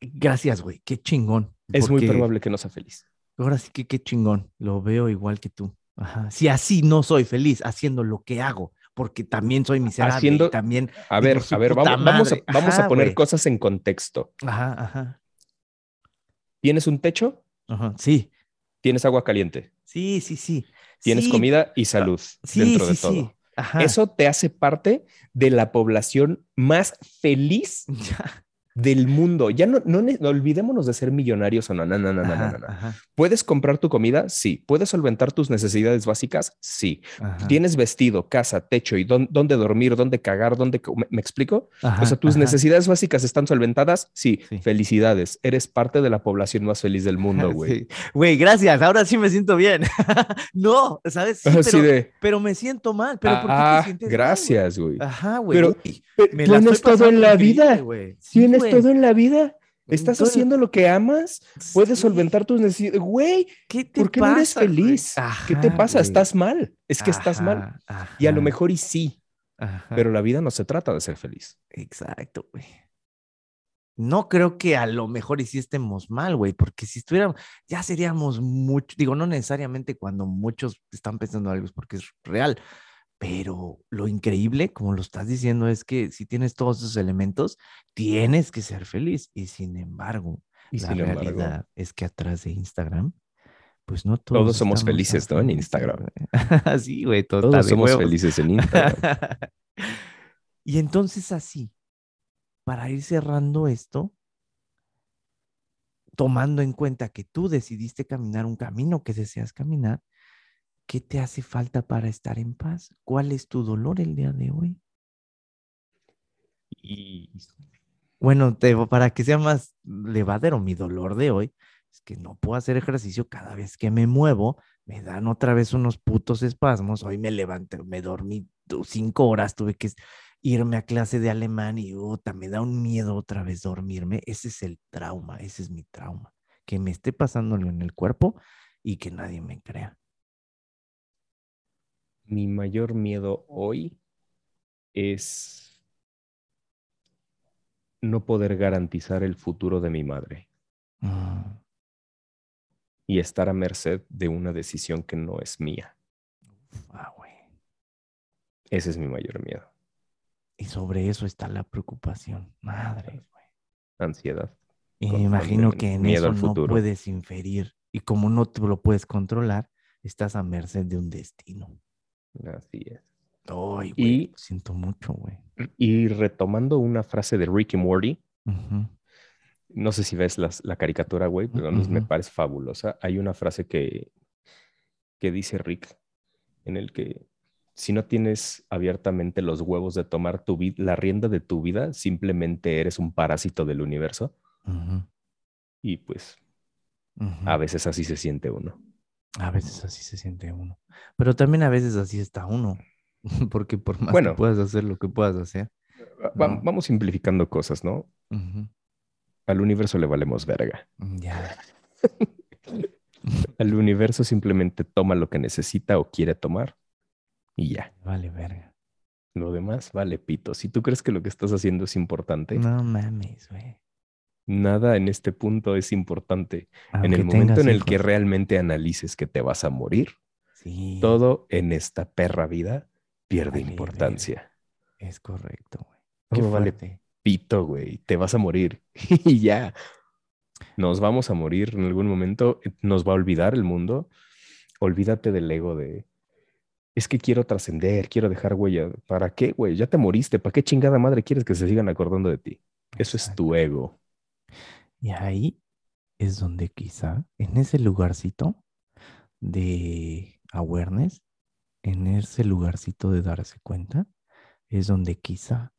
Gracias, güey. Qué chingón. Es muy probable que no sea feliz. Ahora sí que qué chingón. Lo veo igual que tú. Ajá. Si así no soy feliz haciendo lo que hago, porque también soy miserable Haciendo- y también. A ver, a ver, vamos, vamos, a, vamos a poner cosas en contexto. Ajá, ajá, ¿Tienes un techo? ajá. Sí, ¿Tienes agua caliente? sí, sí, sí. ¿Tienes Sí, comida y salud Sí, dentro sí, de todo? sí. Ajá. Eso te hace parte de la población más feliz Ya. Del mundo. Ya no, no, no olvidémonos de ser millonarios o no, no, no, no, no, Ajá, no, no. ajá, ¿Puedes comprar tu comida? Sí. ¿Puedes solventar tus necesidades básicas? Sí. ajá. ¿Tienes vestido, casa, techo y dón- dónde dormir, dónde cagar, dónde... ¿Me, me explico? Ajá, o sea, tus necesidades básicas están solventadas? Sí. Sí. Felicidades. Eres parte de la población más feliz del mundo, güey. Sí. Güey, gracias. Ahora sí me siento bien. no, ¿sabes? Sí, pero, de... pero me siento mal. ¿Pero por qué ah, te sientes gracias, güey. Ajá, güey. Pero Pero me la tienes estoy todo en la vida. Tienes güey. todo en la vida. ¿Estás haciendo lo que amas? ¿Puedes Sí. solventar tus necesidades? Güey, ¿Qué te ¿por qué no eres pasa, feliz? ¿Qué te pasa? güey. Estás mal. Es que estás mal. Ajá, Y a lo mejor y sí, pero la vida no se trata de ser feliz. Exacto, güey. No creo que a lo mejor y sí estemos mal, güey, porque si estuviéramos, ya seríamos mucho, digo, no necesariamente cuando muchos están pensando algo es porque es real, pero lo increíble, como lo estás diciendo, es que si tienes todos esos elementos, tienes que ser feliz. Y sin embargo, Y la sin embargo, realidad es que atrás de Instagram, pues no todos, Todos somos felices, ¿no? En Instagram. sí, güey, todo todos somos huevos. felices en Instagram. y entonces así, para ir cerrando esto, tomando en cuenta que tú decidiste caminar un camino que deseas caminar, ¿qué te hace falta para estar en paz? ¿Cuál es tu dolor el día de hoy? y Bueno, te- para que sea más levadero, mi dolor de hoy es que no puedo hacer ejercicio cada vez que me muevo, me dan otra vez unos putos espasmos. Hoy me levanté, me dormí cinco horas, tuve que irme a clase de alemán y puta, me da un miedo otra vez dormirme. Ese es el trauma, ese es mi trauma, que me esté pasándolo en el cuerpo y que nadie me crea. Mi mayor miedo hoy es no poder garantizar el futuro de mi madre Mm, y estar a merced de una decisión que no es mía. ah, güey. Ese es mi mayor miedo. Y sobre eso está la preocupación. Madre, güey. Ansiedad. Y me imagino que en miedo eso al no puedes inferir. Y como no te lo puedes controlar, estás a merced de un destino. Así es. Ay, güey, siento mucho, güey. Y retomando una frase de Ricky Morty, no sé si ves las- la caricatura, güey, pero nos- me Ujú. parece fabulosa. Hay una frase que, que dice Rick, en el que si no tienes abiertamente los huevos de tomar tu la rienda de tu vida, simplemente eres un parásito del universo. Y pues a veces así se siente uno. A veces así se siente uno. Pero también a veces así está uno. Porque por más Bueno. que puedas hacer lo que puedas hacer. Va- va- No. Vamos simplificando cosas, ¿no? Al universo le valemos verga. Ya. Al universo simplemente toma lo que necesita o quiere tomar y ya. Vale, verga. Lo demás vale pito. Si tú crees que lo que estás haciendo es importante, No mames, güey. Nada en este punto es importante. en Aunque el momento en el que realmente analices que te vas a morir, Sí, todo en esta perra vida pierde Vale, importancia. es correcto, güey. Qué Todo vale pito, güey. Te vas a morir y ya. Nos vamos a morir en algún momento. Nos va a olvidar el mundo. Olvídate del ego de. Es que quiero trascender, quiero dejar huella. ¿Para qué, güey? Ya te moriste. ¿Para qué chingada madre quieres que se sigan acordando de ti? Eso es tu ego. Y ahí es donde quizá, en ese lugarcito de awareness, en ese lugarcito de darse cuenta, es donde quizá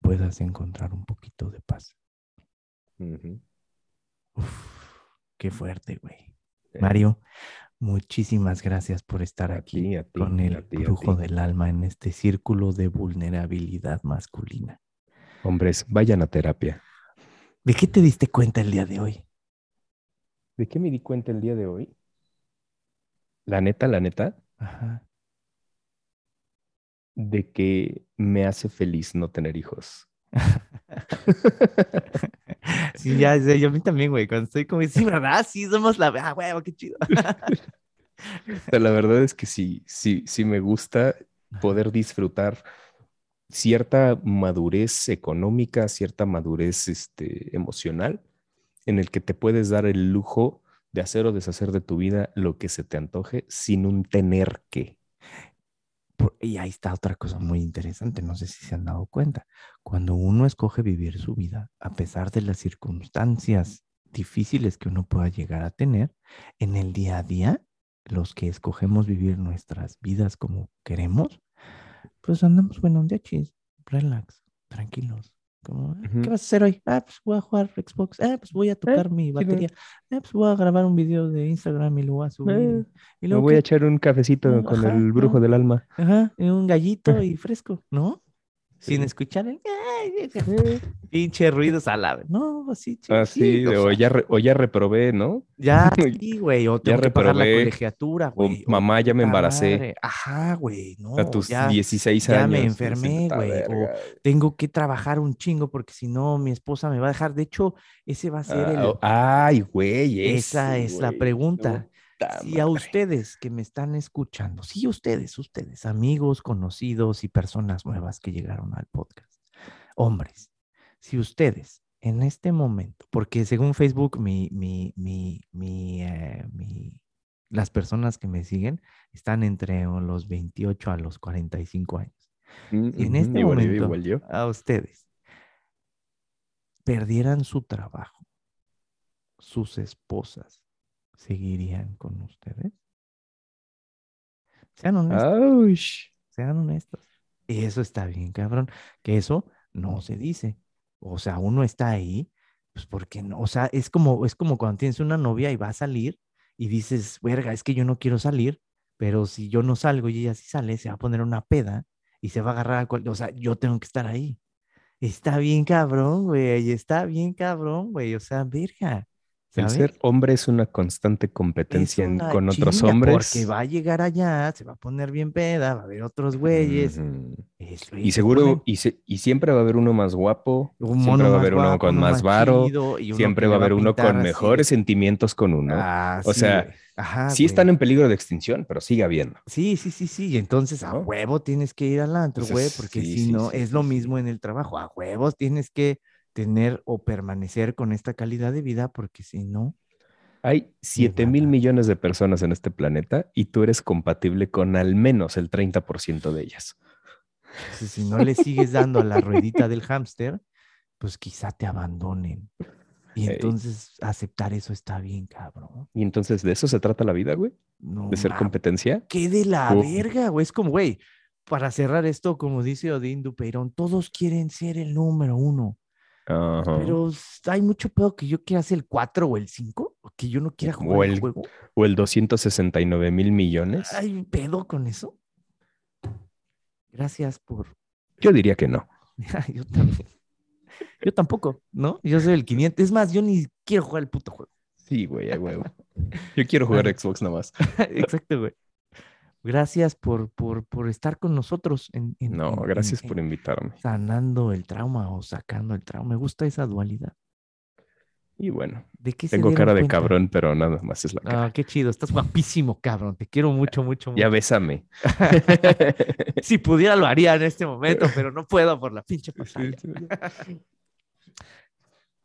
puedas encontrar un poquito de paz. Uf, qué fuerte, güey. Mario, muchísimas gracias por estar a aquí ti, a ti, con el a ti, a brujo ti. del alma en este círculo de vulnerabilidad masculina. Hombres, vayan a terapia. ¿De qué te diste cuenta el día de hoy? ¿De qué me di cuenta el día de hoy? La neta, la neta, Ajá. de que me hace feliz no tener hijos. Sí, ya, sé, yo a mí también, güey. Cuando estoy como, sí, ¿verdad? Sí, somos la. Ah, huevo, qué chido. La verdad es que sí, sí, sí me gusta poder disfrutar cierta madurez económica, cierta madurez este, emocional, en el que te puedes dar el lujo de hacer o deshacer de tu vida lo que se te antoje sin un tener que. Y ahí está otra cosa muy interesante, no sé si se han dado cuenta. Cuando uno escoge vivir su vida, a pesar de las circunstancias difíciles que uno pueda llegar a tener, en el día a día, los que escogemos vivir nuestras vidas como queremos, pues andamos, bueno, de chis, relax, tranquilos. Como, "Ah. ¿Qué vas a hacer hoy? Ah, pues voy a jugar Xbox. Ah, pues voy a tocar mi batería. Ah, pues voy a grabar un video de Instagram y lo voy a subir. Eh, y Me voy a echar un cafecito con el brujo del alma. Ajá, un gallito y fresco, ¿no? Sin escuchar el pinche ruidos a la. No, así, Ah, sí, chiquito, o, o ya, re- o ya reprobé, ¿no? Ya, sí, güey, o tengo que pagar la reprobé, colegiatura, o güey. mamá, ya me embaracé. madre. Ajá, güey, no. a tus ya 16 ya años. me y así, enfermé, "Puta güey, o verga". tengo que trabajar un chingo porque si no, mi esposa me va a dejar. De hecho, ese va a ser el... Ah, o- Ay, güey. Esa es la pregunta. Puta Si a ustedes que me están escuchando, sí, ustedes, ustedes, amigos, conocidos y personas nuevas que llegaron al podcast, hombres, si ustedes en este momento, porque según Facebook, mi, mi, mi, mi, eh, mi- las personas que me siguen están entre los 28 a los 45 años. Mm, Si en este igual yo, momento igual yo. a ustedes perdieran su trabajo, sus esposas seguirían con ustedes. Sean honestos, sean honestos. Eso está bien, cabrón, que eso no se dice. O sea, uno está ahí, pues porque no, o sea, es como, es como cuando tienes una novia y va a salir y dices, verga, es que yo no quiero salir, pero si yo no salgo y ella sí sale, se va a poner una peda y se va a agarrar a cual, o sea, yo tengo que estar ahí. Está bien cabrón, güey, está bien cabrón, güey, o sea, verga. El ser hombre es una constante competencia una con otros chinga, hombres. Porque va a llegar allá, se va a poner bien peda, va a haber otros güeyes. Y se seguro, y, se- y siempre va a haber uno más guapo, un siempre va a haber uno guapo, con uno más varo, chido, siempre va a haber uno con así mejores sentimientos con uno. Ah, O sí, sea. Ajá, sí güey. están en peligro de extinción, pero sigue habiendo. Sí, sí, sí, sí. Y entonces a huevo tienes que ir al antro, güey, porque sí, si sí, no, es lo mismo en el trabajo. A huevos tienes que tener o permanecer con esta calidad de vida, porque si no, Hay 7 mil millones de personas en este planeta y tú eres compatible con al menos el 30% de ellas. si no le sigues dando a la ruedita del hámster, pues quizá te abandonen. Y entonces aceptar eso está bien, cabrón. Y entonces, ¿de eso se trata la vida, güey? No ¿De ser competencia? qué de la verga, güey. Es como, güey, para cerrar esto, como dice Odín Dupeirón, todos quieren ser el número uno. Pero hay mucho pedo que yo quiera ser el 4 o el 5, o que yo no quiera O jugar el, el- juego. O el 269 mil millones. ¿Hay un pedo con eso? Gracias por. Yo diría que no. yo también. Yo tampoco, ¿no? Yo soy el 500. Es más, yo ni quiero jugar el puto juego. Sí, güey, a huevo. Yo quiero jugar. Xbox nada más. Exacto, güey. Gracias por, por, por estar con nosotros en, en- No, gracias en- por invitarme. sanando el trauma o sacando el trauma. Me gusta esa dualidad. Y bueno, ¿De qué se tengo cara de cuenta? cabrón, pero nada más es la cara. Ah, qué chido. Estás guapísimo, cabrón. Te quiero mucho, mucho, Ya mucho. bésame. Si pudiera lo haría en este momento, pero no puedo por la pinche pantalla.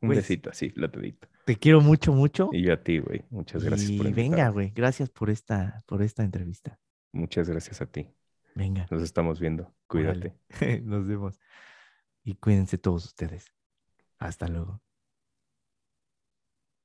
Un Pues, besito así, lo te quiero mucho, mucho. Y yo a ti, güey. Muchas gracias por Y venga, güey. Gracias por esta, por esta entrevista. Muchas gracias a ti. Venga. Nos estamos viendo. Cuídate. Nos vemos. Y cuídense todos ustedes. Hasta luego.